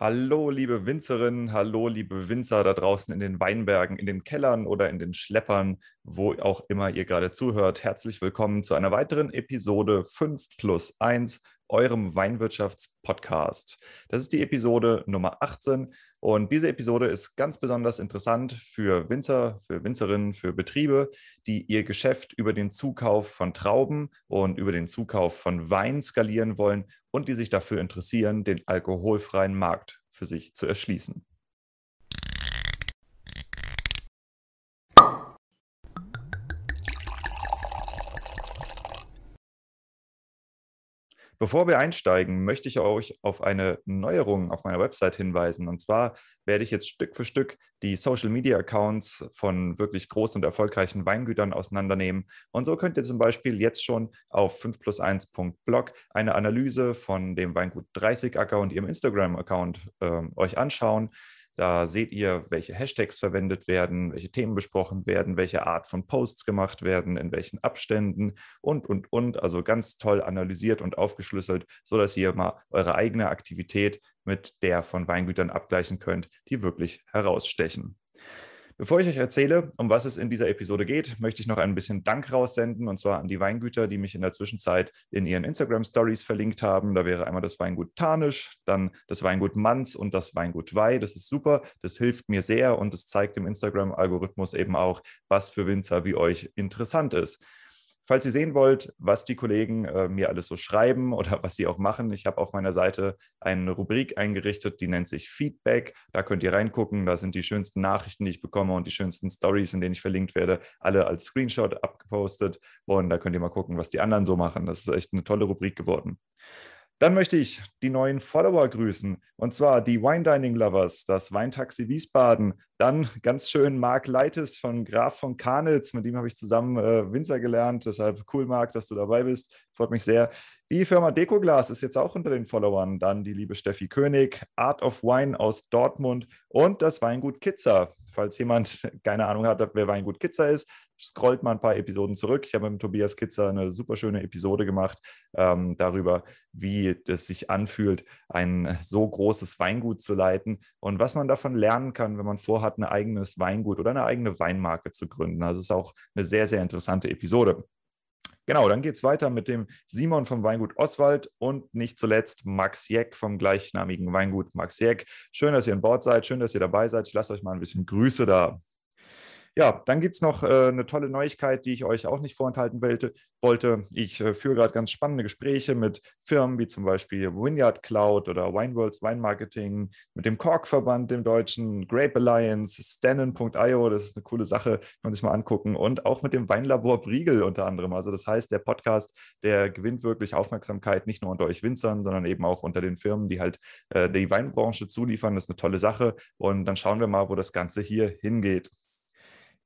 Hallo, liebe Winzerinnen, hallo, liebe Winzer da draußen in den Weinbergen, in den Kellern oder in den Schleppern, wo auch immer ihr gerade zuhört. Herzlich willkommen zu einer weiteren Episode 5 plus 1, eurem Weinwirtschaftspodcast. Das ist die Episode Nummer 18 und diese Episode ist ganz besonders interessant für Winzer, für Winzerinnen, für Betriebe, die ihr Geschäft über den Zukauf von Trauben und über den Zukauf von Wein skalieren wollen und die sich dafür interessieren, den alkoholfreien Markt für sich zu erschließen. Bevor wir einsteigen, möchte ich euch auf eine Neuerung auf meiner Website hinweisen. Und zwar werde ich jetzt Stück für Stück die Social Media Accounts von wirklich großen und erfolgreichen Weingütern auseinandernehmen. Und so könnt ihr zum Beispiel jetzt schon auf 5 plus 1.blog eine Analyse von dem Weingut 30 Acker und ihrem Instagram-Account äh, euch anschauen. Da seht ihr, welche Hashtags verwendet werden, welche Themen besprochen werden, welche Art von Posts gemacht werden, in welchen Abständen und, und, und. Also ganz toll analysiert und aufgeschlüsselt, sodass ihr mal eure eigene Aktivität mit der von Weingütern abgleichen könnt, die wirklich herausstechen. Bevor ich euch erzähle, um was es in dieser Episode geht, möchte ich noch ein bisschen Dank raussenden und zwar an die Weingüter, die mich in der Zwischenzeit in ihren Instagram Stories verlinkt haben. Da wäre einmal das Weingut Tarnisch, dann das Weingut Manz und das Weingut Wei. Das ist super, das hilft mir sehr und es zeigt dem Instagram-Algorithmus eben auch, was für Winzer wie euch interessant ist. Falls ihr sehen wollt, was die Kollegen äh, mir alles so schreiben oder was sie auch machen, ich habe auf meiner Seite eine Rubrik eingerichtet, die nennt sich Feedback. Da könnt ihr reingucken. Da sind die schönsten Nachrichten, die ich bekomme und die schönsten Stories, in denen ich verlinkt werde, alle als Screenshot abgepostet. Und da könnt ihr mal gucken, was die anderen so machen. Das ist echt eine tolle Rubrik geworden. Dann möchte ich die neuen Follower grüßen, und zwar die Wine Dining Lovers, das Weintaxi Wiesbaden. Dann ganz schön Marc Leites von Graf von Karnitz, mit dem habe ich zusammen äh, Winzer gelernt. Deshalb cool, Marc, dass du dabei bist. Freut mich sehr. Die Firma Decoglas ist jetzt auch unter den Followern. Dann die liebe Steffi König, Art of Wine aus Dortmund und das Weingut Kitzer. Falls jemand keine Ahnung hat, wer Weingut Kitzer ist, scrollt mal ein paar Episoden zurück. Ich habe mit Tobias Kitzer eine super schöne Episode gemacht ähm, darüber, wie es sich anfühlt, ein so großes Weingut zu leiten und was man davon lernen kann, wenn man vorhat, ein eigenes Weingut oder eine eigene Weinmarke zu gründen. Also es ist auch eine sehr, sehr interessante Episode. Genau, dann geht es weiter mit dem Simon vom Weingut Oswald und nicht zuletzt Max Jeck vom gleichnamigen Weingut Max Jeck. Schön, dass ihr an Bord seid, schön, dass ihr dabei seid. Ich lasse euch mal ein bisschen Grüße da. Ja, dann gibt es noch äh, eine tolle Neuigkeit, die ich euch auch nicht vorenthalten wollte. Ich äh, führe gerade ganz spannende Gespräche mit Firmen wie zum Beispiel Vineyard Cloud oder Wineworlds Wine Marketing, mit dem Cork-Verband, dem deutschen Grape Alliance, Stannen.io, das ist eine coole Sache, kann man sich mal angucken. Und auch mit dem Weinlabor Briegel unter anderem. Also das heißt, der Podcast, der gewinnt wirklich Aufmerksamkeit, nicht nur unter euch Winzern, sondern eben auch unter den Firmen, die halt äh, die Weinbranche zuliefern. Das ist eine tolle Sache. Und dann schauen wir mal, wo das Ganze hier hingeht.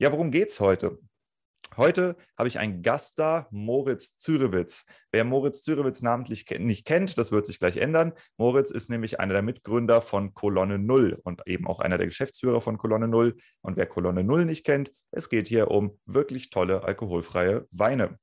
Ja, worum geht es heute? Heute habe ich einen Gast da, Moritz Zürewitz. Wer Moritz Zürewitz namentlich nicht kennt, das wird sich gleich ändern. Moritz ist nämlich einer der Mitgründer von Kolonne Null und eben auch einer der Geschäftsführer von Kolonne Null. Und wer Kolonne Null nicht kennt, es geht hier um wirklich tolle alkoholfreie Weine.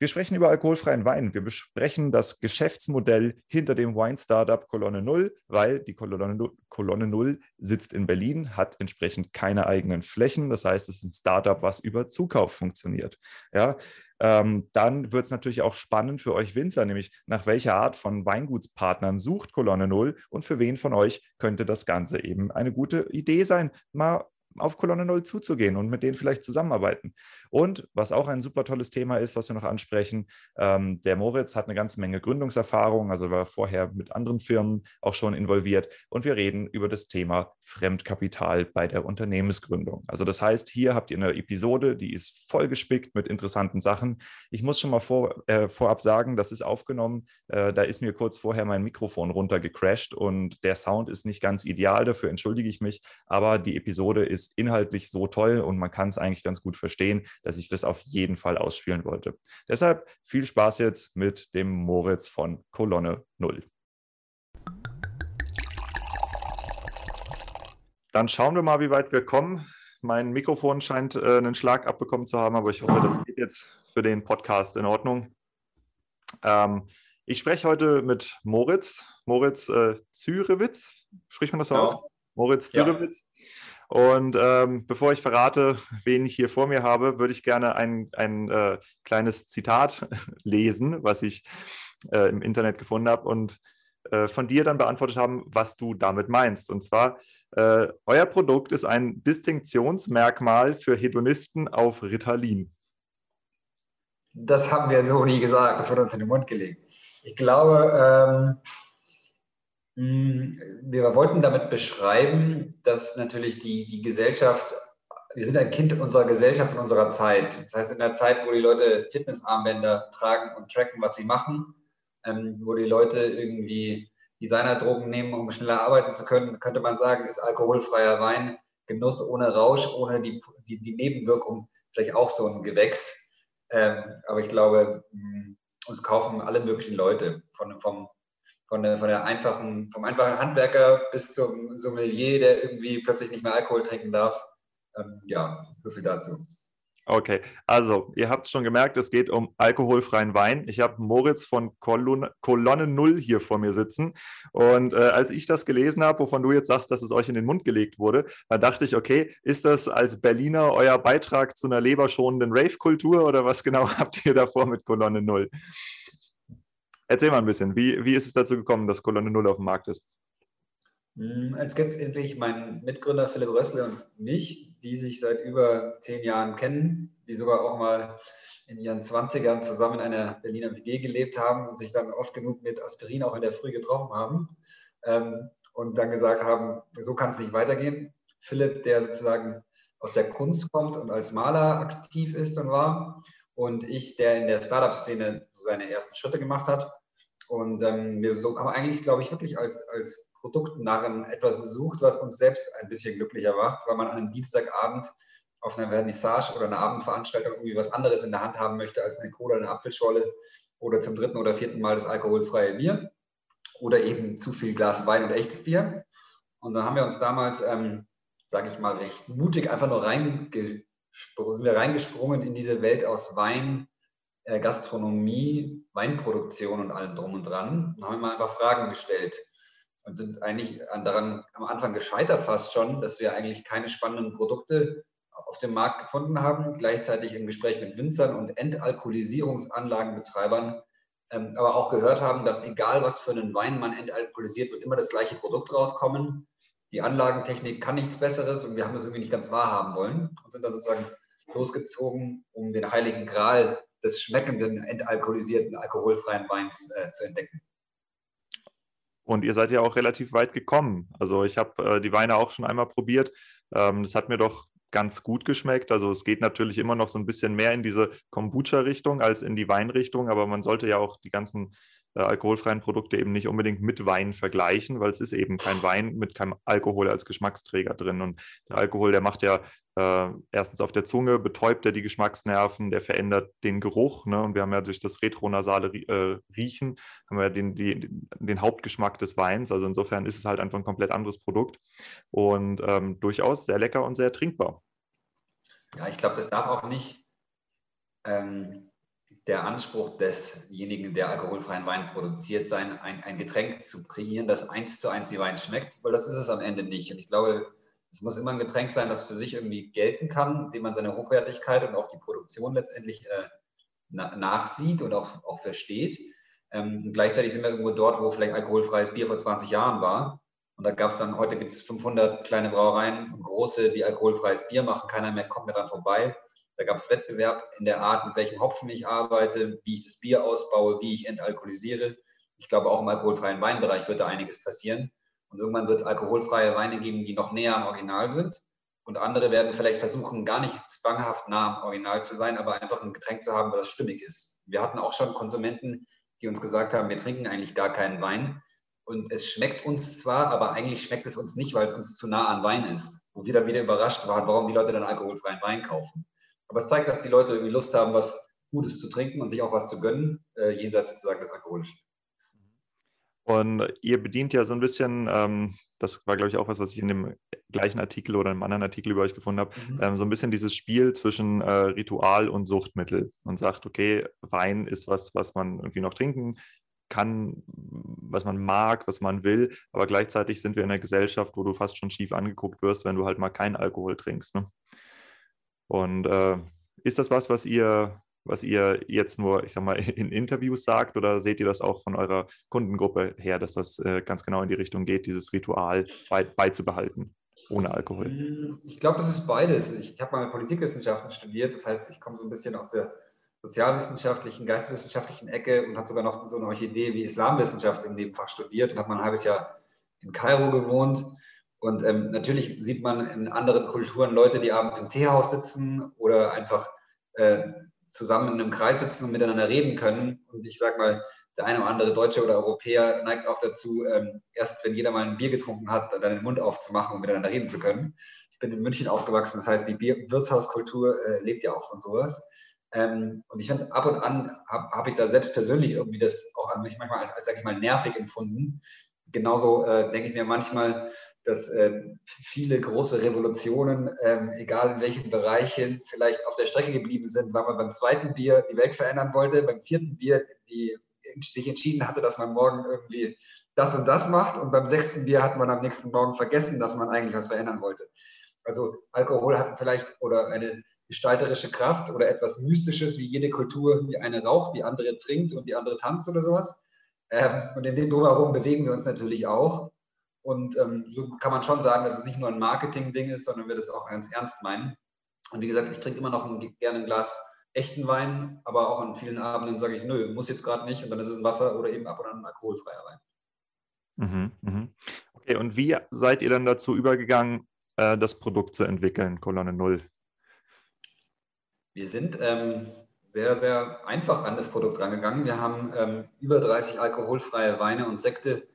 Wir sprechen über alkoholfreien Wein. Wir besprechen das Geschäftsmodell hinter dem Wine-Startup Kolonne Null, weil die Kolonne, Kolonne Null sitzt in Berlin, hat entsprechend keine eigenen Flächen. Das heißt, es ist ein Startup, was über Zukauf funktioniert. Ja, ähm, dann wird es natürlich auch spannend für euch Winzer, nämlich nach welcher Art von Weingutspartnern sucht Kolonne Null und für wen von euch könnte das Ganze eben eine gute Idee sein, mal auf Kolonne Null zuzugehen und mit denen vielleicht zusammenarbeiten. Und was auch ein super tolles Thema ist, was wir noch ansprechen, ähm, der Moritz hat eine ganze Menge Gründungserfahrung, also war vorher mit anderen Firmen auch schon involviert. Und wir reden über das Thema Fremdkapital bei der Unternehmensgründung. Also das heißt, hier habt ihr eine Episode, die ist vollgespickt mit interessanten Sachen. Ich muss schon mal vor, äh, vorab sagen, das ist aufgenommen. Äh, da ist mir kurz vorher mein Mikrofon runtergecrashed und der Sound ist nicht ganz ideal. Dafür entschuldige ich mich. Aber die Episode ist ist inhaltlich so toll und man kann es eigentlich ganz gut verstehen, dass ich das auf jeden Fall ausspielen wollte. Deshalb viel Spaß jetzt mit dem Moritz von Kolonne 0. Dann schauen wir mal, wie weit wir kommen. Mein Mikrofon scheint äh, einen Schlag abbekommen zu haben, aber ich hoffe, das geht jetzt für den Podcast in Ordnung. Ähm, Ich spreche heute mit Moritz, Moritz äh, Zürewitz, spricht man das so genau. aus? Moritz Zürewitz. Und ähm, bevor ich verrate, wen ich hier vor mir habe, würde ich gerne ein, ein äh, kleines Zitat lesen, was ich äh, im Internet gefunden habe und äh, von dir dann beantwortet haben, was du damit meinst. Und zwar, äh, euer Produkt ist ein Distinktionsmerkmal für Hedonisten auf Ritalin. Das haben wir so nie gesagt, das wurde uns in den Mund gelegt. Ich glaube, ähm, hm, wir wollten damit beschreiben, dass natürlich die, die Gesellschaft, wir sind ein Kind unserer Gesellschaft und unserer Zeit. Das heißt, in der Zeit, wo die Leute Fitnessarmbänder tragen und tracken, was sie machen, ähm, wo die Leute irgendwie Designerdrogen nehmen, um schneller arbeiten zu können, könnte man sagen, ist alkoholfreier Wein Genuss ohne Rausch, ohne die, die, die Nebenwirkung vielleicht auch so ein Gewächs. Ähm, aber ich glaube, hm, uns kaufen alle möglichen Leute, von, vom, von, der, von der einfachen, vom einfachen Handwerker bis zum Sommelier, der irgendwie plötzlich nicht mehr Alkohol trinken darf. Ähm, ja, so viel dazu. Okay, also ihr habt es schon gemerkt, es geht um alkoholfreien Wein. Ich habe Moritz von Kolonne, Kolonne Null hier vor mir sitzen. Und äh, als ich das gelesen habe, wovon du jetzt sagst, dass es euch in den Mund gelegt wurde, da dachte ich, okay, ist das als Berliner euer Beitrag zu einer leberschonenden Rave-Kultur oder was genau habt ihr davor mit Kolonne Null? Erzähl mal ein bisschen, wie, wie ist es dazu gekommen, dass Kolonne Null auf dem Markt ist? Hm, als letztendlich mein Mitgründer Philipp Rössle und mich, die sich seit über zehn Jahren kennen, die sogar auch mal in ihren 20ern zusammen in einer Berliner WG gelebt haben und sich dann oft genug mit Aspirin auch in der Früh getroffen haben ähm, und dann gesagt haben, so kann es nicht weitergehen. Philipp, der sozusagen aus der Kunst kommt und als Maler aktiv ist und war und ich, der in der Startup-Szene seine ersten Schritte gemacht hat. Und ähm, wir so, haben eigentlich, glaube ich, wirklich als, als Produktnarren etwas gesucht, was uns selbst ein bisschen glücklicher macht, weil man an einem Dienstagabend auf einer Vernissage oder einer Abendveranstaltung irgendwie was anderes in der Hand haben möchte als eine Cola, eine Apfelschorle oder zum dritten oder vierten Mal das alkoholfreie Bier oder eben zu viel Glas Wein und echtes Bier. Und dann haben wir uns damals, ähm, sage ich mal, recht mutig einfach nur reingesprungen, sind wir reingesprungen in diese Welt aus Wein, Gastronomie, Weinproduktion und allem drum und dran und haben immer einfach Fragen gestellt und sind eigentlich daran am Anfang gescheitert fast schon, dass wir eigentlich keine spannenden Produkte auf dem Markt gefunden haben, gleichzeitig im Gespräch mit Winzern und Entalkoholisierungsanlagenbetreibern, ähm, aber auch gehört haben, dass egal was für einen Wein man entalkoholisiert, wird immer das gleiche Produkt rauskommen. Die Anlagentechnik kann nichts Besseres und wir haben das irgendwie nicht ganz wahrhaben wollen und sind dann sozusagen losgezogen, um den heiligen Gral des schmeckenden, entalkoholisierten, alkoholfreien Weins äh, zu entdecken. Und ihr seid ja auch relativ weit gekommen. Also ich habe äh, die Weine auch schon einmal probiert. Ähm, das hat mir doch ganz gut geschmeckt. Also es geht natürlich immer noch so ein bisschen mehr in diese Kombucha-Richtung als in die Weinrichtung, aber man sollte ja auch die ganzen äh, alkoholfreien Produkte eben nicht unbedingt mit Wein vergleichen, weil es ist eben kein Wein mit keinem Alkohol als Geschmacksträger drin. Und der Alkohol, der macht ja äh, erstens auf der Zunge, betäubt er die Geschmacksnerven, der verändert den Geruch. Ne? Und wir haben ja durch das retronasale äh, Riechen, haben wir den, die, den Hauptgeschmack des Weins. Also insofern ist es halt einfach ein komplett anderes Produkt und ähm, durchaus sehr lecker und sehr trinkbar. Ja, ich glaube, das darf auch nicht ähm, der Anspruch desjenigen, der alkoholfreien Wein produziert, sein, ein, ein Getränk zu kreieren, das eins zu eins wie Wein schmeckt, weil das ist es am Ende nicht. Und ich glaube, es muss immer ein Getränk sein, das für sich irgendwie gelten kann, dem man seine Hochwertigkeit und auch die Produktion letztendlich äh, na, nachsieht und auch, auch versteht. Ähm, gleichzeitig sind wir irgendwo dort, wo vielleicht alkoholfreies Bier vor 20 Jahren war. Und da gab es dann, heute gibt es 500 kleine Brauereien große, die alkoholfreies Bier machen. Keiner mehr kommt mehr dran vorbei. Da gab es Wettbewerb in der Art, mit welchem Hopfen ich arbeite, wie ich das Bier ausbaue, wie ich entalkoholisiere. Ich glaube, auch im alkoholfreien Weinbereich wird da einiges passieren. Und irgendwann wird es alkoholfreie Weine geben, die noch näher am Original sind. Und andere werden vielleicht versuchen, gar nicht zwanghaft nah am Original zu sein, aber einfach ein Getränk zu haben, das stimmig ist. Wir hatten auch schon Konsumenten, die uns gesagt haben, wir trinken eigentlich gar keinen Wein. Und es schmeckt uns zwar, aber eigentlich schmeckt es uns nicht, weil es uns zu nah an Wein ist. Wo wir dann wieder überrascht waren, warum die Leute dann alkoholfreien Wein kaufen. Aber es zeigt, dass die Leute irgendwie Lust haben, was Gutes zu trinken und sich auch was zu gönnen, äh, jenseits sozusagen des Alkoholischen. Und ihr bedient ja so ein bisschen, ähm, das war, glaube ich, auch was, was ich in dem gleichen Artikel oder einem anderen Artikel über euch gefunden habe, mhm. ähm, so ein bisschen dieses Spiel zwischen äh, Ritual und Suchtmittel und sagt, okay, Wein ist was, was man irgendwie noch trinken kann, was man mag, was man will, aber gleichzeitig sind wir in einer Gesellschaft, wo du fast schon schief angeguckt wirst, wenn du halt mal keinen Alkohol trinkst. Ne? Und äh, ist das was, was ihr, was ihr jetzt nur, ich sag mal, in Interviews sagt oder seht ihr das auch von eurer Kundengruppe her, dass das äh, ganz genau in die Richtung geht, dieses Ritual bei, beizubehalten? Ohne Alkohol? Hm, ich glaube, das ist beides. Ich habe mal Politikwissenschaften studiert, das heißt, ich komme so ein bisschen aus der sozialwissenschaftlichen, geisteswissenschaftlichen Ecke und habe sogar noch so eine Orchidee wie Islamwissenschaft im Nebenfach studiert und habe mal ein halbes Jahr in Kairo gewohnt. Und ähm, natürlich sieht man in anderen Kulturen Leute, die abends im Teehaus sitzen oder einfach äh, zusammen in einem Kreis sitzen und miteinander reden können. Und ich sage mal, der eine oder andere Deutsche oder Europäer neigt auch dazu, ähm, erst wenn jeder mal ein Bier getrunken hat, dann den Mund aufzumachen, um miteinander reden zu können. Ich bin in München aufgewachsen, das heißt, die Bier Wirtshauskultur äh, lebt ja auch von sowas. Ähm, und ich finde, ab und an habe hab ich da selbst persönlich irgendwie das auch manchmal als, als sage ich mal, nervig empfunden. Genauso äh, denke ich mir manchmal, dass äh, viele große Revolutionen, ähm, egal in welchen Bereichen, vielleicht auf der Strecke geblieben sind, weil man beim zweiten Bier die Welt verändern wollte, beim vierten Bier die sich entschieden hatte, dass man morgen irgendwie das und das macht und beim sechsten Bier hat man am nächsten Morgen vergessen, dass man eigentlich was verändern wollte. Also Alkohol hat vielleicht oder eine gestalterische Kraft oder etwas Mystisches, wie jede Kultur, die eine raucht, die andere trinkt und die andere tanzt oder sowas. Ähm, und in dem Drumherum bewegen wir uns natürlich auch. Und ähm, so kann man schon sagen, dass es nicht nur ein Marketing-Ding ist, sondern wir das auch ganz ernst meinen. Und wie gesagt, ich trinke immer noch ein, gerne ein Glas echten Wein, aber auch an vielen Abenden sage ich, nö, muss jetzt gerade nicht. Und dann ist es ein Wasser oder eben ab und an ein alkoholfreier Wein. Mhm, mhm. Okay, und wie seid ihr dann dazu übergegangen, äh, das Produkt zu entwickeln, Kolonne Null? Wir sind ähm, sehr, sehr einfach an das Produkt rangegangen. Wir haben ähm, über 30 alkoholfreie Weine und Sekte,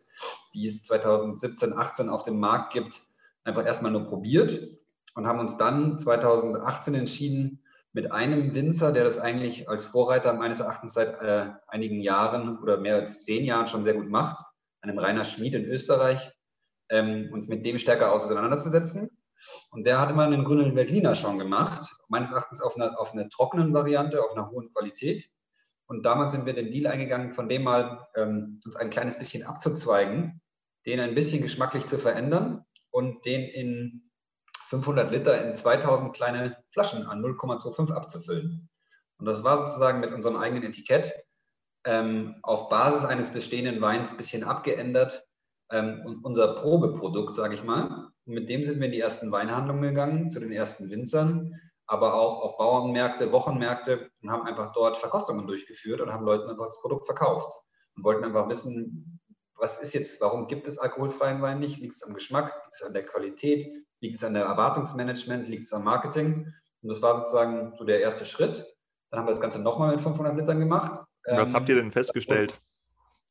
die es 2017, 18 auf dem Markt gibt, einfach erstmal nur probiert und haben uns dann 2018 entschieden, mit einem Winzer, der das eigentlich als Vorreiter meines Erachtens seit äh, einigen Jahren oder mehr als zehn Jahren schon sehr gut macht, einem Rainer Schmid in Österreich, ähm, uns mit dem stärker auseinanderzusetzen. Und der hat immer einen grünen Veltliner schon gemacht, meines Erachtens auf einer, auf einer trockenen Variante, auf einer hohen Qualität. Und damals sind wir den Deal eingegangen, von dem mal ähm, uns ein kleines bisschen abzuzweigen, den ein bisschen geschmacklich zu verändern und den in 500 Liter in 2000 kleine Flaschen an 0,25 abzufüllen. Und das war sozusagen mit unserem eigenen Etikett ähm, auf Basis eines bestehenden Weins ein bisschen abgeändert. Ähm, unser Probeprodukt, sage ich mal. Und mit dem sind wir in die ersten Weinhandlungen gegangen, zu den ersten Winzern, aber auch auf Bauernmärkte, Wochenmärkte und haben einfach dort Verkostungen durchgeführt und haben Leuten einfach das Produkt verkauft und wollten einfach wissen, was ist jetzt, warum gibt es alkoholfreien Wein nicht? Liegt es am Geschmack? Liegt es an der Qualität? Liegt es an der Erwartungsmanagement? Liegt es am Marketing? Und das war sozusagen so der erste Schritt. Dann haben wir das Ganze nochmal mit 500 Litern gemacht. Was habt ihr denn festgestellt?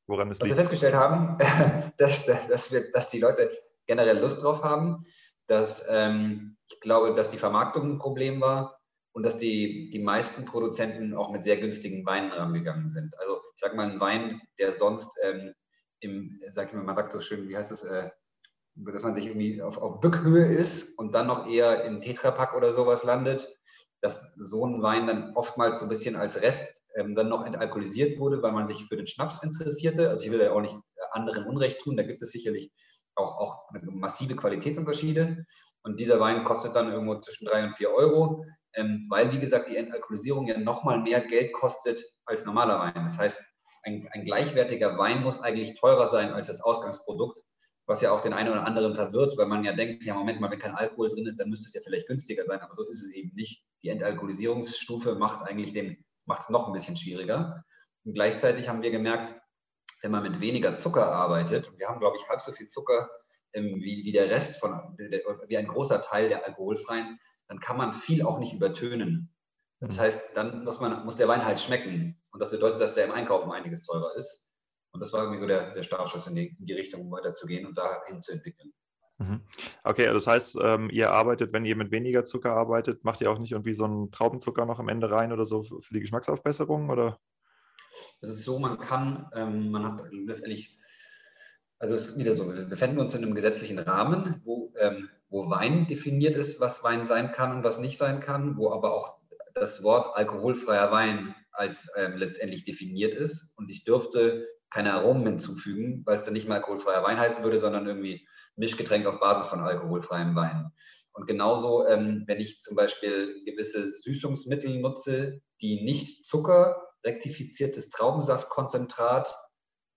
Woran es liegt? Was wir festgestellt haben, dass, dass, wir, dass die Leute generell Lust drauf haben, dass ähm, ich glaube, dass die Vermarktung ein Problem war und dass die, die meisten Produzenten auch mit sehr günstigen Weinen rangegangen sind. Also ich sage mal, ein Wein, der sonst ähm, im, sag ich mal, man sagt so schön, wie heißt das, äh, dass man sich irgendwie auf, auf Bückhöhe ist und dann noch eher im Tetrapack oder sowas landet, dass so ein Wein dann oftmals so ein bisschen als Rest ähm, dann noch entalkoholisiert wurde, weil man sich für den Schnaps interessierte. Also ich will ja auch nicht anderen Unrecht tun, da gibt es sicherlich auch, auch massive Qualitätsunterschiede. Und dieser Wein kostet dann irgendwo zwischen drei und vier Euro, ähm, weil, wie gesagt, die Entalkoholisierung ja nochmal mehr Geld kostet als normaler Wein. Das heißt, ein, ein gleichwertiger Wein muss eigentlich teurer sein als das Ausgangsprodukt, was ja auch den einen oder anderen verwirrt, weil man ja denkt, ja, Moment mal, wenn kein Alkohol drin ist, dann müsste es ja vielleicht günstiger sein, aber so ist es eben nicht. Die Entalkoholisierungsstufe macht eigentlich den, macht es noch ein bisschen schwieriger. Und gleichzeitig haben wir gemerkt, wenn man mit weniger Zucker arbeitet, und wir haben, glaube ich, halb so viel Zucker ähm, wie, wie der Rest von, wie ein großer Teil der alkoholfreien, dann kann man viel auch nicht übertönen. Das mhm. heißt, dann muss, man, muss der Wein halt schmecken. Und das bedeutet, dass der im Einkaufen einiges teurer ist. Und das war irgendwie so der, der Startschuss in die, in die Richtung, um weiterzugehen und dahin zu entwickeln. Mhm. Okay, das heißt, ähm, ihr arbeitet, wenn ihr mit weniger Zucker arbeitet, macht ihr auch nicht irgendwie so einen Traubenzucker noch am Ende rein oder so für die Geschmacksaufbesserung? Oder? Es ist so, man kann, ähm, man hat letztendlich, also es ist wieder so, wir befinden uns in einem gesetzlichen Rahmen, wo, ähm, wo Wein definiert ist, was Wein sein kann und was nicht sein kann, wo aber auch das Wort alkoholfreier Wein als ähm, letztendlich definiert ist. Und ich dürfte keine Aromen hinzufügen, weil es dann nicht mehr alkoholfreier Wein heißen würde, sondern irgendwie Mischgetränk auf Basis von alkoholfreiem Wein. Und genauso, ähm, wenn ich zum Beispiel gewisse Süßungsmittel nutze, die nicht Zucker, rektifiziertes Traubensaftkonzentrat,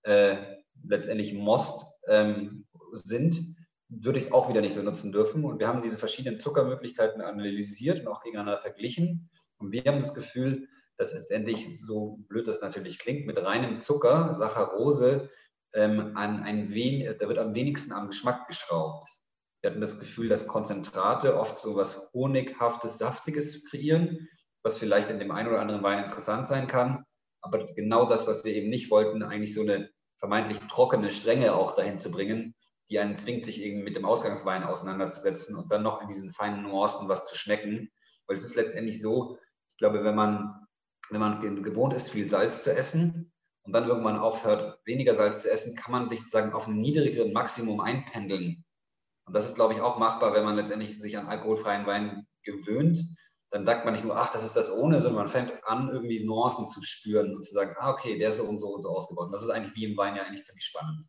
äh, letztendlich Most ähm, sind, würde ich es auch wieder nicht so nutzen dürfen. Und wir haben diese verschiedenen Zuckermöglichkeiten analysiert und auch gegeneinander verglichen. Und wir haben das Gefühl, dass letztendlich, so blöd das natürlich klingt, mit reinem Zucker, Saccharose, ähm, an ein wen da wird am wenigsten am Geschmack geschraubt. Wir hatten das Gefühl, dass Konzentrate oft so was Honighaftes, Saftiges kreieren, was vielleicht in dem einen oder anderen Wein interessant sein kann. Aber genau das, was wir eben nicht wollten, eigentlich so eine vermeintlich trockene Strenge auch dahin zu bringen, die einen zwingt, sich eben mit dem Ausgangswein auseinanderzusetzen und dann noch in diesen feinen Nuancen was zu schmecken. Weil es ist letztendlich so, ich glaube, wenn man, wenn man gewohnt ist, viel Salz zu essen und dann irgendwann aufhört, weniger Salz zu essen, kann man sich sozusagen auf einem niedrigeren Maximum einpendeln. Und das ist, glaube ich, auch machbar, wenn man letztendlich sich an alkoholfreien Wein gewöhnt. Dann sagt man nicht nur, ach, das ist das ohne, sondern man fängt an, irgendwie Nuancen zu spüren und zu sagen, ah, okay, der ist so und so und so ausgebaut. Und das ist eigentlich wie im Wein ja eigentlich ziemlich spannend.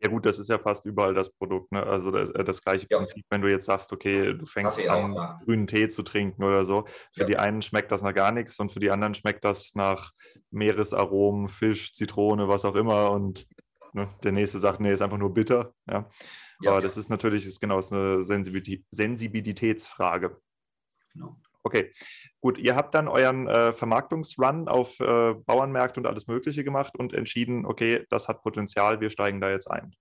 Ja gut, das ist ja fast überall das Produkt. Ne? Also das, äh, das gleiche ja. Prinzip, wenn du jetzt sagst, okay, du fängst Kaffee an, grünen Tee zu trinken oder so. Für ja. die einen schmeckt das nach gar nichts und für die anderen schmeckt das nach Meeresaromen, Fisch, Zitrone, was auch immer. Und ne, der nächste sagt, nee, ist einfach nur bitter. Ja. ja Aber das ist natürlich, ist genau, ist eine Sensibilitätsfrage. Genau. Okay, gut. Ihr habt dann euren äh, Vermarktungsrun auf äh, Bauernmärkte und alles Mögliche gemacht und entschieden, okay, das hat Potenzial, wir steigen da jetzt ein.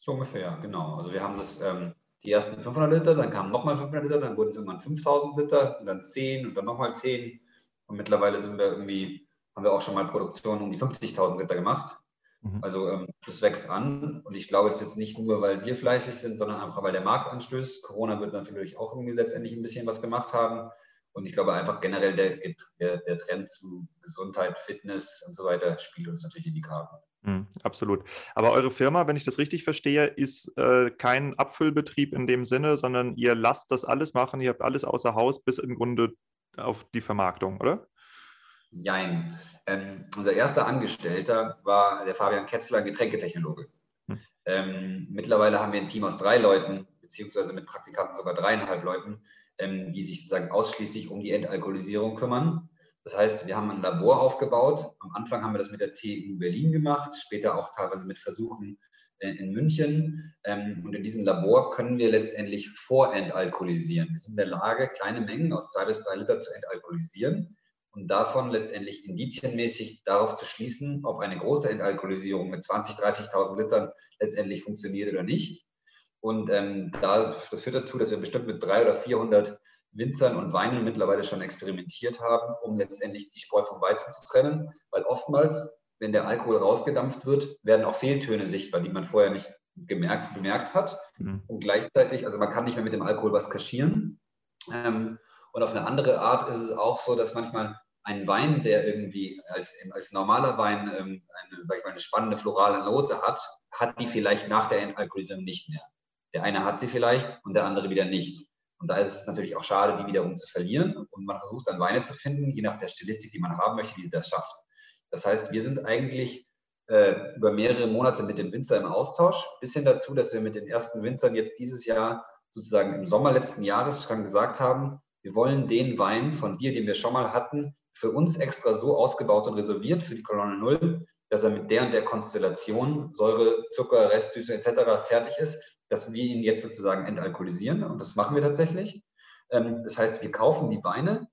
So ungefähr, genau. Also wir haben das, ähm, die ersten 500 Liter, dann kamen nochmal 500 Liter, dann wurden es irgendwann 5000 Liter und dann 10 und dann nochmal 10. Und mittlerweile sind wir irgendwie, haben wir auch schon mal Produktionen um die 50.000 Liter gemacht. Mhm. Also ähm, das wächst an und ich glaube, das ist jetzt nicht nur, weil wir fleißig sind, sondern einfach, weil der Markt anstößt. Corona wird natürlich auch irgendwie letztendlich ein bisschen was gemacht haben. Und ich glaube einfach generell der, der, der Trend zu Gesundheit, Fitness und so weiter spielt uns natürlich in die Karten. Mhm, absolut. Aber eure Firma, wenn ich das richtig verstehe, ist äh, kein Abfüllbetrieb in dem Sinne, sondern ihr lasst das alles machen, ihr habt alles außer Haus bis im Grunde auf die Vermarktung, oder? Jein. Ähm, unser erster Angestellter war der Fabian Ketzler, Getränketechnologe. Hm. Ähm, mittlerweile haben wir ein Team aus drei Leuten, beziehungsweise mit Praktikanten sogar dreieinhalb Leuten, ähm, die sich sozusagen ausschließlich um die Entalkoholisierung kümmern. Das heißt, wir haben ein Labor aufgebaut. Am Anfang haben wir das mit der TU Berlin gemacht, später auch teilweise mit Versuchen äh, in München. Ähm, und in diesem Labor können wir letztendlich vorentalkoholisieren. Wir sind in der Lage, kleine Mengen aus zwei bis drei Liter zu entalkoholisieren und davon letztendlich indizienmäßig darauf zu schließen, ob eine große Entalkoholisierung mit 20.000, 30.000 Litern letztendlich funktioniert oder nicht. Und ähm, da, das führt dazu, dass wir bestimmt mit 300 oder 400 Winzern und Weinen mittlerweile schon experimentiert haben, um letztendlich die Spreu vom Weizen zu trennen. Weil oftmals, wenn der Alkohol rausgedampft wird, werden auch Fehltöne sichtbar, die man vorher nicht gemerkt, bemerkt hat. Mhm. Und gleichzeitig, also man kann nicht mehr mit dem Alkohol was kaschieren. Ähm, und auf eine andere Art ist es auch so, dass manchmal ein Wein, der irgendwie als, als normaler Wein ähm, eine, sag ich mal, eine spannende florale Note hat, hat die vielleicht nach der Entalkoholisierung nicht mehr. Der eine hat sie vielleicht und der andere wieder nicht. Und da ist es natürlich auch schade, die wiederum zu verlieren. Und man versucht dann Weine zu finden, je nach der Stilistik, die man haben möchte, die das schafft. Das heißt, wir sind eigentlich äh, über mehrere Monate mit dem Winzer im Austausch, bis hin dazu, dass wir mit den ersten Winzern jetzt dieses Jahr sozusagen im Sommer letzten Jahres schon gesagt haben, wir wollen den Wein von dir, den wir schon mal hatten, für uns extra so ausgebaut und reserviert für die Kolonne Null, dass er mit der und der Konstellation, Säure, Zucker, Restsüße etc. fertig ist, dass wir ihn jetzt sozusagen entalkoholisieren. Und das machen wir tatsächlich. Ähm, das heißt, wir kaufen die Weine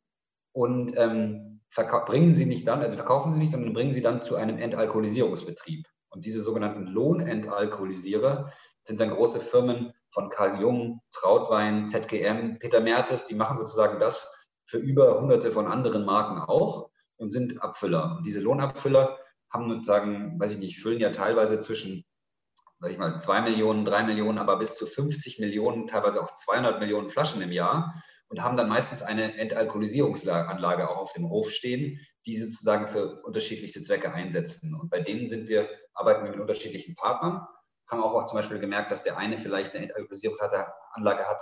und ähm, bringen sie nicht dann, also verkaufen sie nicht, sondern bringen sie dann zu einem Entalkoholisierungsbetrieb. Und diese sogenannten Lohnentalkoholisierer sind dann große Firmen von Karl Jung, Trautwein, ZGM, Peter Mertes, die machen sozusagen das für über hunderte von anderen Marken auch und sind Abfüller. Und diese Lohnabfüller haben sozusagen, weiß ich nicht, füllen ja teilweise zwischen, sag ich mal, zwei Millionen, drei Millionen, aber bis zu 50 Millionen, teilweise auch 200 Millionen Flaschen im Jahr und haben dann meistens eine Entalkoholisierungsanlage auch auf dem Hof stehen, die sie sozusagen für unterschiedlichste Zwecke einsetzen. Und bei denen sind wir, arbeiten wir mit unterschiedlichen Partnern haben auch, auch zum Beispiel gemerkt, dass der eine vielleicht eine Entalkoholisierungsanlage hat,